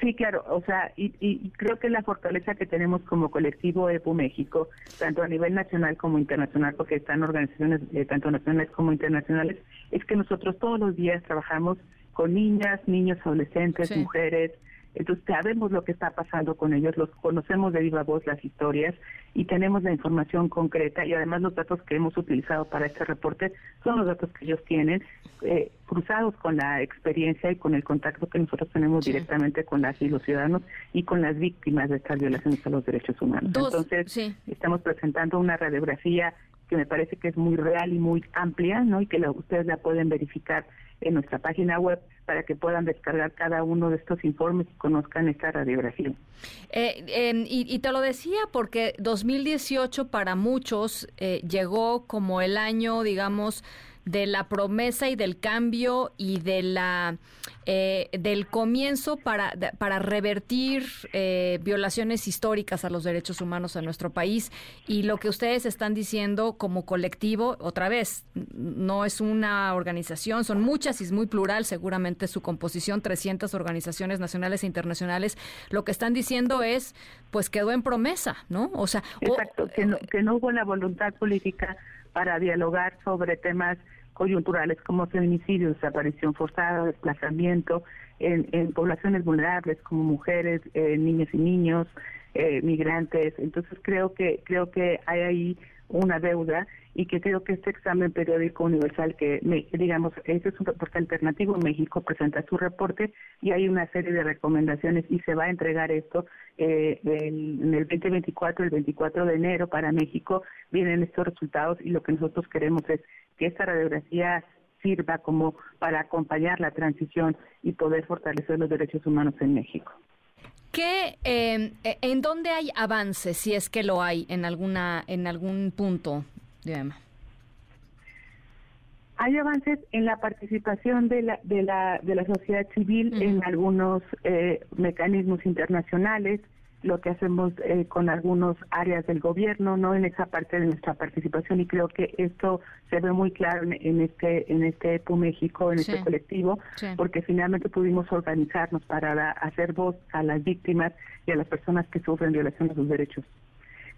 Sí, claro, o sea, y, creo que la fortaleza que tenemos como colectivo EPU México, tanto a nivel nacional como internacional, porque están organizaciones eh, tanto nacionales como internacionales, es que nosotros todos los días trabajamos con niñas, niños, adolescentes, mujeres, entonces sabemos lo que está pasando con ellos, los conocemos de viva voz las historias y tenemos la información concreta y además los datos que hemos utilizado para este reporte son los datos que ellos tienen eh, cruzados con la experiencia y con el contacto que nosotros tenemos directamente con las y los ciudadanos y con las víctimas de estas violaciones a los derechos humanos. Entonces estamos presentando una radiografía que me parece que es muy real y muy amplia, ¿no? Y que ustedes la pueden verificar en nuestra página web para que puedan descargar cada uno de estos informes y conozcan esta radiografía. Eh, y, te lo decía porque 2018 para muchos eh, llegó como el año, digamos, de la promesa y del cambio y de la eh, del comienzo para, para revertir eh, violaciones históricas a los derechos humanos en nuestro país. Y lo que ustedes están diciendo como colectivo otra vez no es una organización son muchas y es muy plural seguramente su composición 300 organizaciones nacionales e internacionales. Lo que están diciendo es pues quedó en promesa no o sea exacto que no, que no hubo la voluntad política para dialogar sobre temas coyunturales como feminicidio, desaparición forzada, desplazamiento en, en poblaciones vulnerables como mujeres, eh, niñas y niños, eh, migrantes. Entonces creo que creo que hay ahí una deuda y que creo que este examen periódico universal que, digamos, este es un reporte alternativo, México presenta su reporte y hay una serie de recomendaciones y se va a entregar esto eh, en el 2024, el 24 de enero para México, vienen estos resultados y lo que nosotros queremos es que esta radiografía sirva como para acompañar la transición y poder fortalecer los derechos humanos en México. ¿Qué, em, e, ¿En dónde hay avances, si es que lo hay, en alguna en algún punto, Hay avances en la participación de la, de la, de la sociedad civil en algunos eh, mecanismos internacionales, lo que hacemos eh, con algunas áreas del gobierno, no en esa parte de nuestra participación y creo que esto se ve muy claro en, este en este EPU México, en este colectivo, porque finalmente pudimos organizarnos para hacer voz a las víctimas y a las personas que sufren violación de sus derechos.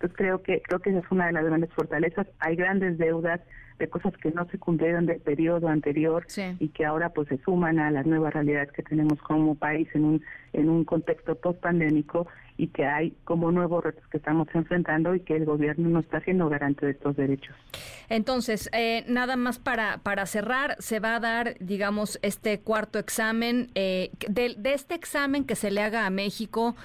Entonces creo que creo que esa es una de las grandes fortalezas. Hay grandes deudas de cosas que no se cumplieron del periodo anterior y que ahora pues se suman a las nuevas realidades que tenemos como país en un en un contexto post pandémico y que hay como nuevos retos que estamos enfrentando y que el gobierno no está siendo garante de estos derechos. Entonces, eh, nada más para, para cerrar, se va a dar, digamos, este cuarto examen. Eh, de, de este examen que se le haga a México,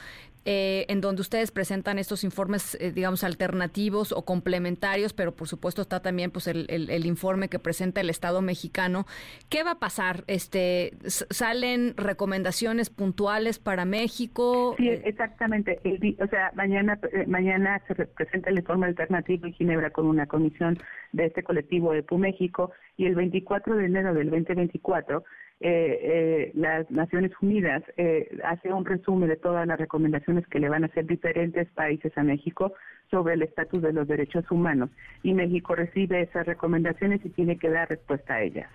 eh, en donde ustedes presentan estos informes, eh, digamos, alternativos o complementarios, pero por supuesto está también pues el, el, informe que presenta el Estado mexicano. ¿Qué va a pasar? Este, ¿Salen recomendaciones puntuales para México? Sí, exactamente. o sea, mañana, eh, mañana se presenta el informe alternativo en Ginebra con una comisión de este colectivo EPU México y el 24 de enero del 2024 eh, eh, las Naciones Unidas eh, hace un resumen de todas las recomendaciones que le van a hacer diferentes países a México sobre el estatus de los derechos humanos y México recibe esas recomendaciones y tiene que dar respuesta a ellas.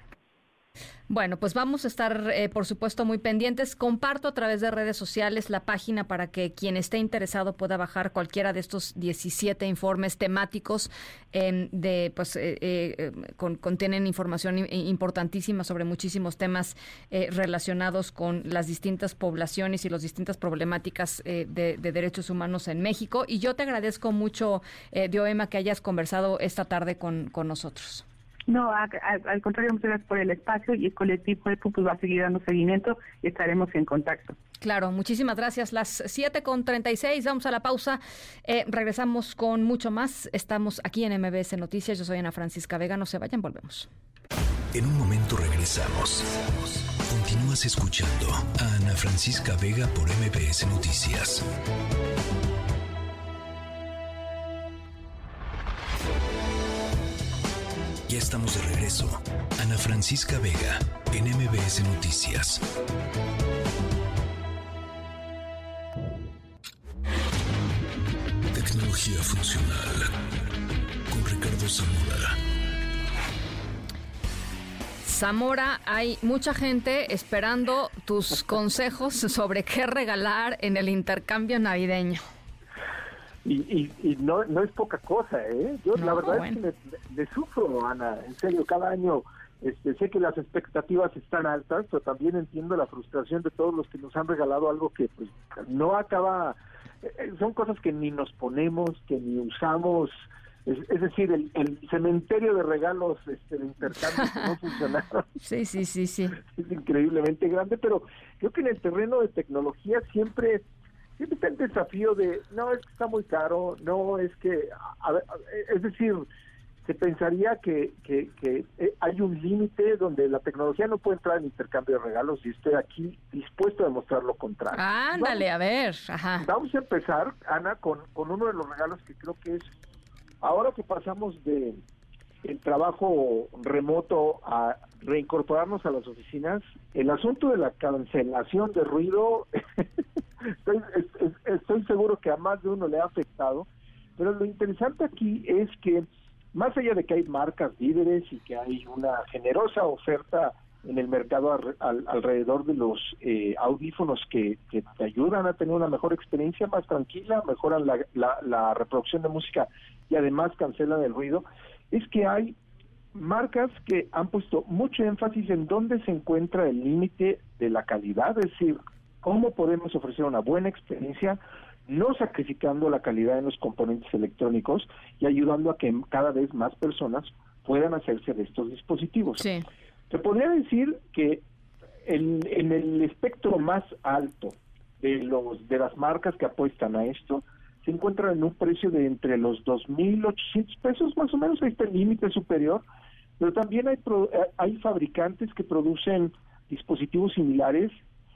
Bueno, pues vamos a estar, eh, por supuesto, muy pendientes. Comparto a través de redes sociales la página para que quien esté interesado pueda bajar cualquiera de estos 17 informes temáticos em, de, pues, eh, eh, contienen información importantísima sobre muchísimos temas relacionados con las distintas poblaciones y las distintas problemáticas de, derechos humanos en México. Y yo te agradezco mucho, Dioema, que hayas conversado esta tarde con nosotros. No, al contrario, muchas gracias por el espacio y el colectivo EPU pues, va a seguir dando seguimiento y estaremos en contacto. Claro, muchísimas gracias. Las 7 con 36, vamos a la pausa. Eh, regresamos con mucho más. Estamos aquí en MBS Noticias. Yo soy Ana Francisca Vega. No se vayan, volvemos. En un momento regresamos. Continúas escuchando a Ana Francisca Vega por MBS Noticias. Ya estamos de regreso. Ana Francisca Vega, en MBS Noticias. Tecnología funcional. Con Ricardo Zamora. Zamora, hay mucha gente esperando tus consejos sobre qué regalar en el intercambio navideño. Y, y, no, no es poca cosa, ¿eh? Yo la verdad es que le, sufro, Ana, en serio, cada año este, sé que las expectativas están altas, pero también entiendo la frustración de todos los que nos han regalado algo que pues no acaba, eh, son cosas que ni nos ponemos, que ni usamos, es, decir, el, cementerio de regalos este, de intercambio que no funcionaron. Sí, sí, sí, sí. Es increíblemente grande, pero creo que en el terreno de tecnología siempre siempre está el desafío de, no, es que está muy caro, no, es que, es decir, se pensaría que, que, eh, hay un límite donde la tecnología no puede entrar en intercambio de regalos y estoy aquí dispuesto a demostrar lo contrario. Ándale, a ver. Ajá. Vamos a empezar, Ana, con, con uno de los regalos que creo que es, ahora que pasamos de el trabajo remoto a reincorporarnos a las oficinas, el asunto de la cancelación de ruido estoy, seguro que a más de uno le ha afectado, pero lo interesante aquí es que más allá de que hay marcas líderes y que hay una generosa oferta en el mercado alrededor de los eh, audífonos que, te ayudan a tener una mejor experiencia, más tranquila, mejoran la, la reproducción de música y además cancelan el ruido, es que hay marcas que han puesto mucho énfasis en dónde se encuentra el límite de la calidad, es decir, cómo podemos ofrecer una buena experiencia no sacrificando la calidad de los componentes electrónicos y ayudando a que cada vez más personas puedan hacerse de estos dispositivos. Se podría decir que en, en, el espectro más alto de los de las marcas que apuestan a esto se encuentran en un precio de entre los 2.800 pesos más o menos, ahí está el límite superior, pero también hay, eh, hay fabricantes que producen dispositivos similares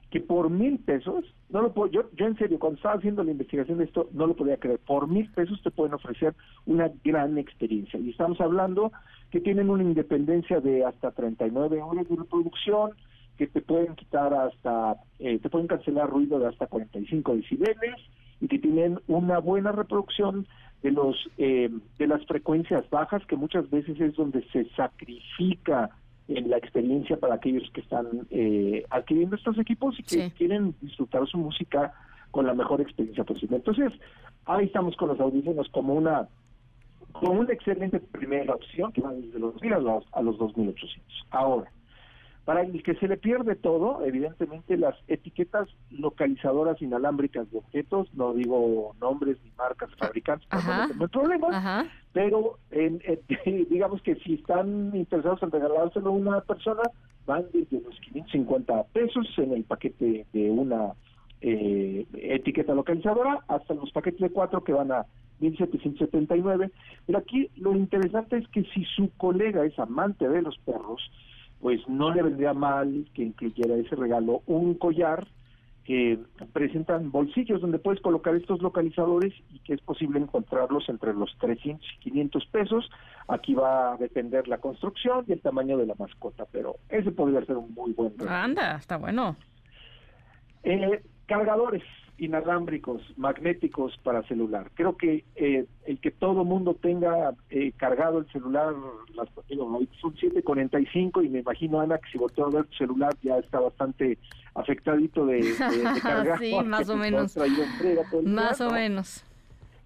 que por mil pesos, no lo puedo, yo, yo en serio, cuando estaba haciendo la investigación de esto, no lo podía creer, por mil pesos te pueden ofrecer una gran experiencia. Y estamos hablando que tienen una independencia de hasta 39 horas de reproducción, que te pueden quitar hasta, eh, te pueden cancelar ruido de hasta 45 decibeles y que tienen una buena reproducción de los eh, de las frecuencias bajas que muchas veces es donde se sacrifica en la experiencia para aquellos que están eh, adquiriendo estos equipos y que quieren disfrutar su música con la mejor experiencia posible. Entonces, ahí estamos con los audífonos como una como una excelente primera opción que va desde los 2.000 a los, a los 2.800. Ahora, Para el que se le pierde todo, evidentemente las etiquetas localizadoras inalámbricas de objetos, no digo nombres ni marcas fabricantes, no hay problema, pero en, digamos que si están interesados en regalárselo a una persona, van desde los 550 pesos en el paquete de una eh, etiqueta localizadora hasta los paquetes de cuatro que van a 1779. Pero aquí lo interesante es que si su colega es amante de los perros, pues no le vendría mal que incluyera ese regalo un collar que presentan bolsillos donde puedes colocar estos localizadores y que es posible encontrarlos entre los 300 y 500 pesos. Aquí va a depender la construcción y el tamaño de la mascota, pero ese podría ser un muy buen regalo. Anda, está bueno. Eh, cargadores inalámbricos, magnéticos para celular. Creo que eh, el que todo mundo tenga eh, cargado el celular, las, digo, son 7.45 y me imagino, Ana, que si volteó a ver tu celular ya está bastante afectadito de, cargar. sí, más o menos. Más o menos.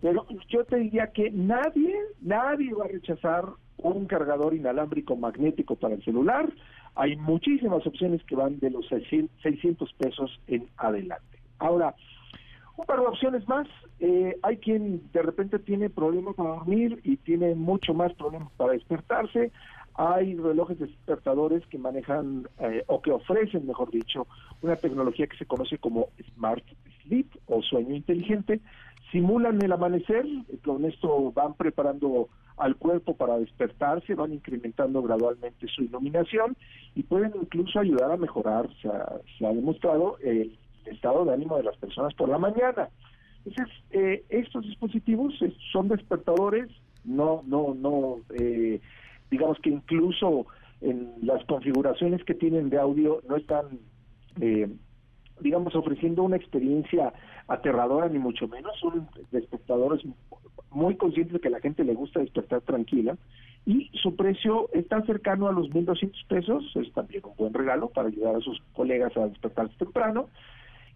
Pero yo te diría que nadie, nadie va a rechazar un cargador inalámbrico magnético para el celular. Hay muchísimas opciones que van de los 600 pesos en adelante. Ahora, un par de opciones más. Eh, hay quien de repente tiene problemas para dormir y tiene mucho más problemas para despertarse. Hay relojes despertadores que manejan eh, o que ofrecen, mejor dicho, una tecnología que se conoce como Smart Sleep o sueño inteligente. Simulan el amanecer, con esto van preparando al cuerpo para despertarse, van incrementando gradualmente su iluminación y pueden incluso ayudar a mejorar, se ha demostrado, el estado de ánimo de las personas por la mañana. Entonces, eh, estos dispositivos son despertadores, no, no, no, eh, digamos que incluso en las configuraciones que tienen de audio no están, eh, digamos, ofreciendo una experiencia aterradora ni mucho menos, son despertadores muy conscientes de que a la gente le gusta despertar tranquila. Y su precio está cercano a los 1.200 pesos, es también un buen regalo para ayudar a sus colegas a despertarse temprano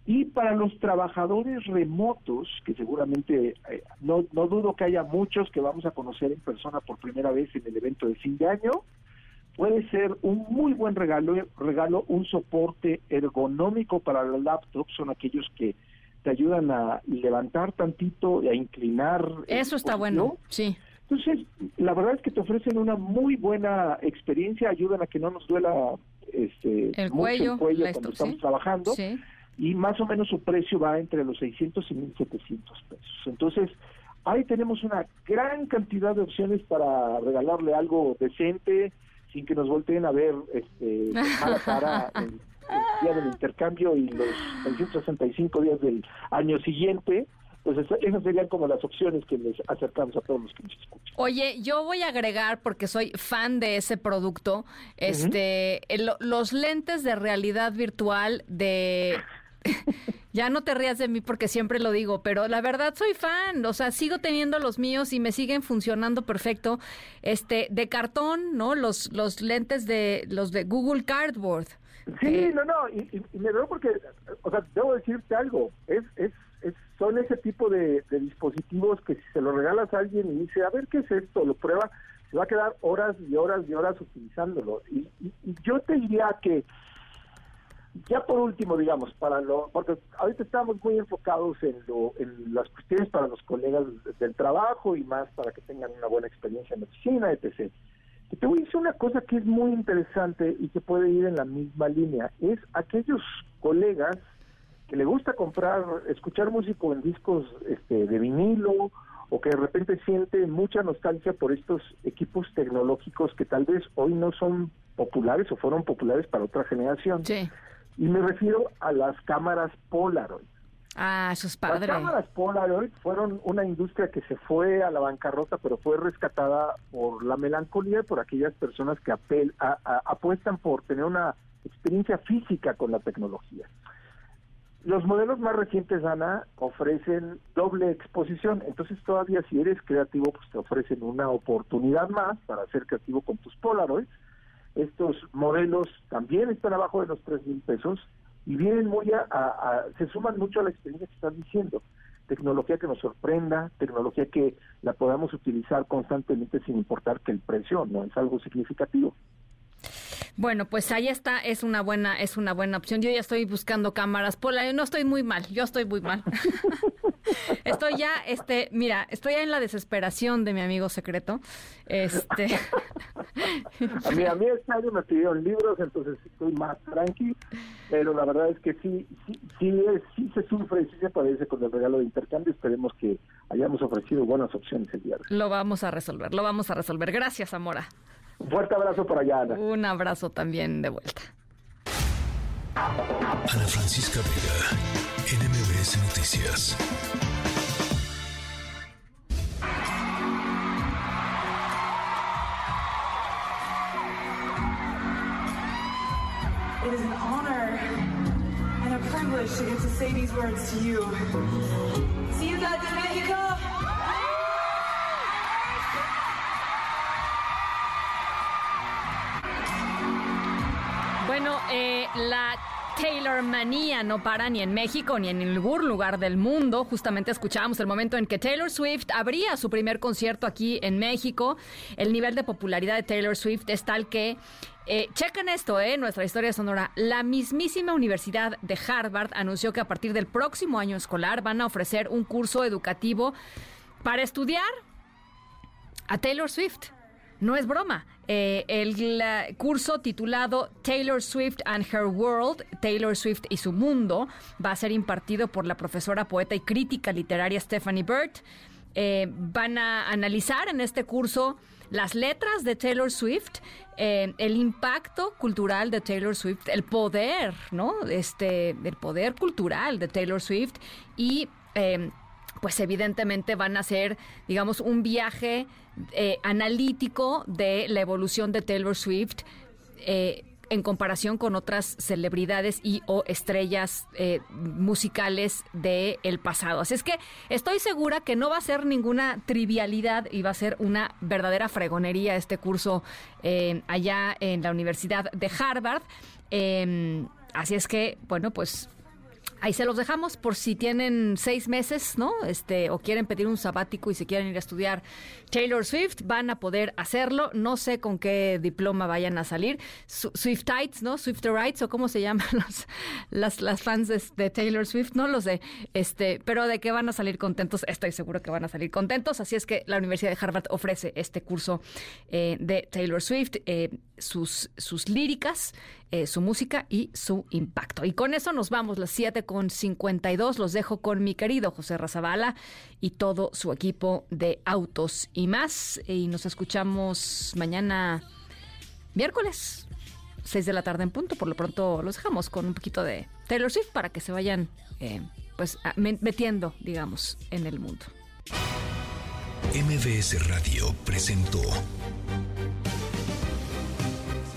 y para los trabajadores remotos, que seguramente eh, no, no dudo que haya muchos que vamos a conocer en persona por primera vez en el evento de fin de año, puede ser un muy buen regalo, regalo un soporte ergonómico para la laptop, son aquellos que te ayudan a levantar tantito y a inclinar. Eso está bueno, sí. Entonces, la verdad es que te ofrecen una muy buena experiencia, ayudan a que no nos duela este, el cuello, el cuello cuando estamos trabajando. Sí y más o menos su precio va entre los 600 y 1700 pesos. Entonces, ahí tenemos una gran cantidad de opciones para regalarle algo decente sin que nos volteen a ver este, mala cara el, día del intercambio y los 665 días del año siguiente. Pues esas serían como las opciones que les acercamos a todos los que nos escuchan. Oye, yo voy a agregar, porque soy fan de ese producto, este, los lentes de realidad virtual de ya no te rías de mí porque siempre lo digo, pero la verdad soy fan, o sea, sigo teniendo los míos y me siguen funcionando perfecto. Este, de cartón, ¿no? Los, los lentes de los de Google Cardboard. Sí, eh, no, no, y, me veo porque, o sea, debo decirte algo, es, es, son ese tipo de, dispositivos que si se lo regalas a alguien y dice, a ver qué es esto, lo prueba, se va a quedar horas y horas y horas utilizándolo. y yo te diría que ya por último, digamos, para lo, porque ahorita estamos muy enfocados en, lo, en las cuestiones para los colegas del trabajo y más para que tengan una buena experiencia en la oficina, etc. Te voy a decir una cosa que es muy interesante y que puede ir en la misma línea, es aquellos colegas que le gusta comprar, escuchar música en discos este, de vinilo o que de repente siente mucha nostalgia por estos equipos tecnológicos que tal vez hoy no son populares o fueron populares para otra generación. Sí. Y me refiero a las cámaras Polaroid. Ah, eso es padre. Las cámaras Polaroid fueron una industria que se fue a la bancarrota, pero fue rescatada por la melancolía por aquellas personas que apel, apuestan por tener una experiencia física con la tecnología. Los modelos más recientes, Ana, ofrecen doble exposición. Entonces, todavía si eres creativo, pues te ofrecen una oportunidad más para ser creativo con tus Polaroids estos modelos también están abajo de los tres mil pesos y vienen muy a, se suman mucho a la experiencia que están diciendo. Tecnología que nos sorprenda, tecnología que la podamos utilizar constantemente sin importar que el precio no es algo significativo. Bueno, pues ahí está, es una buena, es una buena opción. Yo ya estoy buscando cámaras. Pola, no estoy muy mal, yo estoy muy mal. estoy ya, este, mira, estoy ya en la desesperación de mi amigo secreto. Este. a mí, a mí este año me pidieron libros, entonces estoy más tranqui, pero la verdad es que sí, sí, sí, sí se sufre y sí se padece con el regalo de intercambio. Esperemos que hayamos ofrecido buenas opciones el día de hoy. Lo vamos a resolver, lo vamos a resolver. Gracias, Amora. Un fuerte abrazo por allá, Ana. Un abrazo también de vuelta. Ana Francisca Vega, NMBS Noticias. It is an honor and a privilege to get to say these words to you. Ciudad de Mexico. Bueno, eh, la Taylor Manía no para ni en México ni en ningún lugar del mundo. Justamente escuchábamos el momento en que Taylor Swift abría su primer concierto aquí en México. El nivel de popularidad de Taylor Swift es tal que eh, chequen esto, eh, nuestra historia sonora. La mismísima Universidad de Harvard anunció que a partir del próximo año escolar van a ofrecer un curso educativo para estudiar a Taylor Swift. No es broma. Eh, el curso titulado Taylor Swift and Her World, Taylor Swift y su mundo, va a ser impartido por la profesora, poeta y crítica literaria Stephanie Burt. Eh, van a analizar en este curso las letras de Taylor Swift, eh, el impacto cultural de Taylor Swift, el poder, ¿no? Este, el poder cultural de Taylor Swift y pues evidentemente van a ser, digamos, un viaje eh, analítico de la evolución de Taylor Swift. Eh, en comparación con otras celebridades y o estrellas eh, musicales del el pasado. Así es que estoy segura que no va a ser ninguna trivialidad y va a ser una verdadera fregonería este curso allá en la Universidad de Harvard. Así es que, bueno, pues Ahí se los dejamos por si tienen seis meses, ¿no? Este, o quieren pedir un sabático y se quieren ir a estudiar Taylor Swift, van a poder hacerlo. No sé con qué diploma vayan a salir. Swiftites, ¿no? Swifterites, o cómo se llaman los, las, las fans de, Taylor Swift, no lo sé. Este, pero de qué van a salir contentos, estoy seguro que van a salir contentos. Así es que la Universidad de Harvard ofrece este curso eh, de Taylor Swift, eh, sus, sus líricas, eh, su música y su impacto. Y con eso nos vamos, las 7 con 52. Los dejo con mi querido José Razabala y todo su equipo de autos y más. Y nos escuchamos mañana miércoles, 6 de la tarde en punto. Por lo pronto los dejamos con un poquito de Taylor Swift para que se vayan eh, pues metiendo, digamos, en el mundo. MBS Radio presentó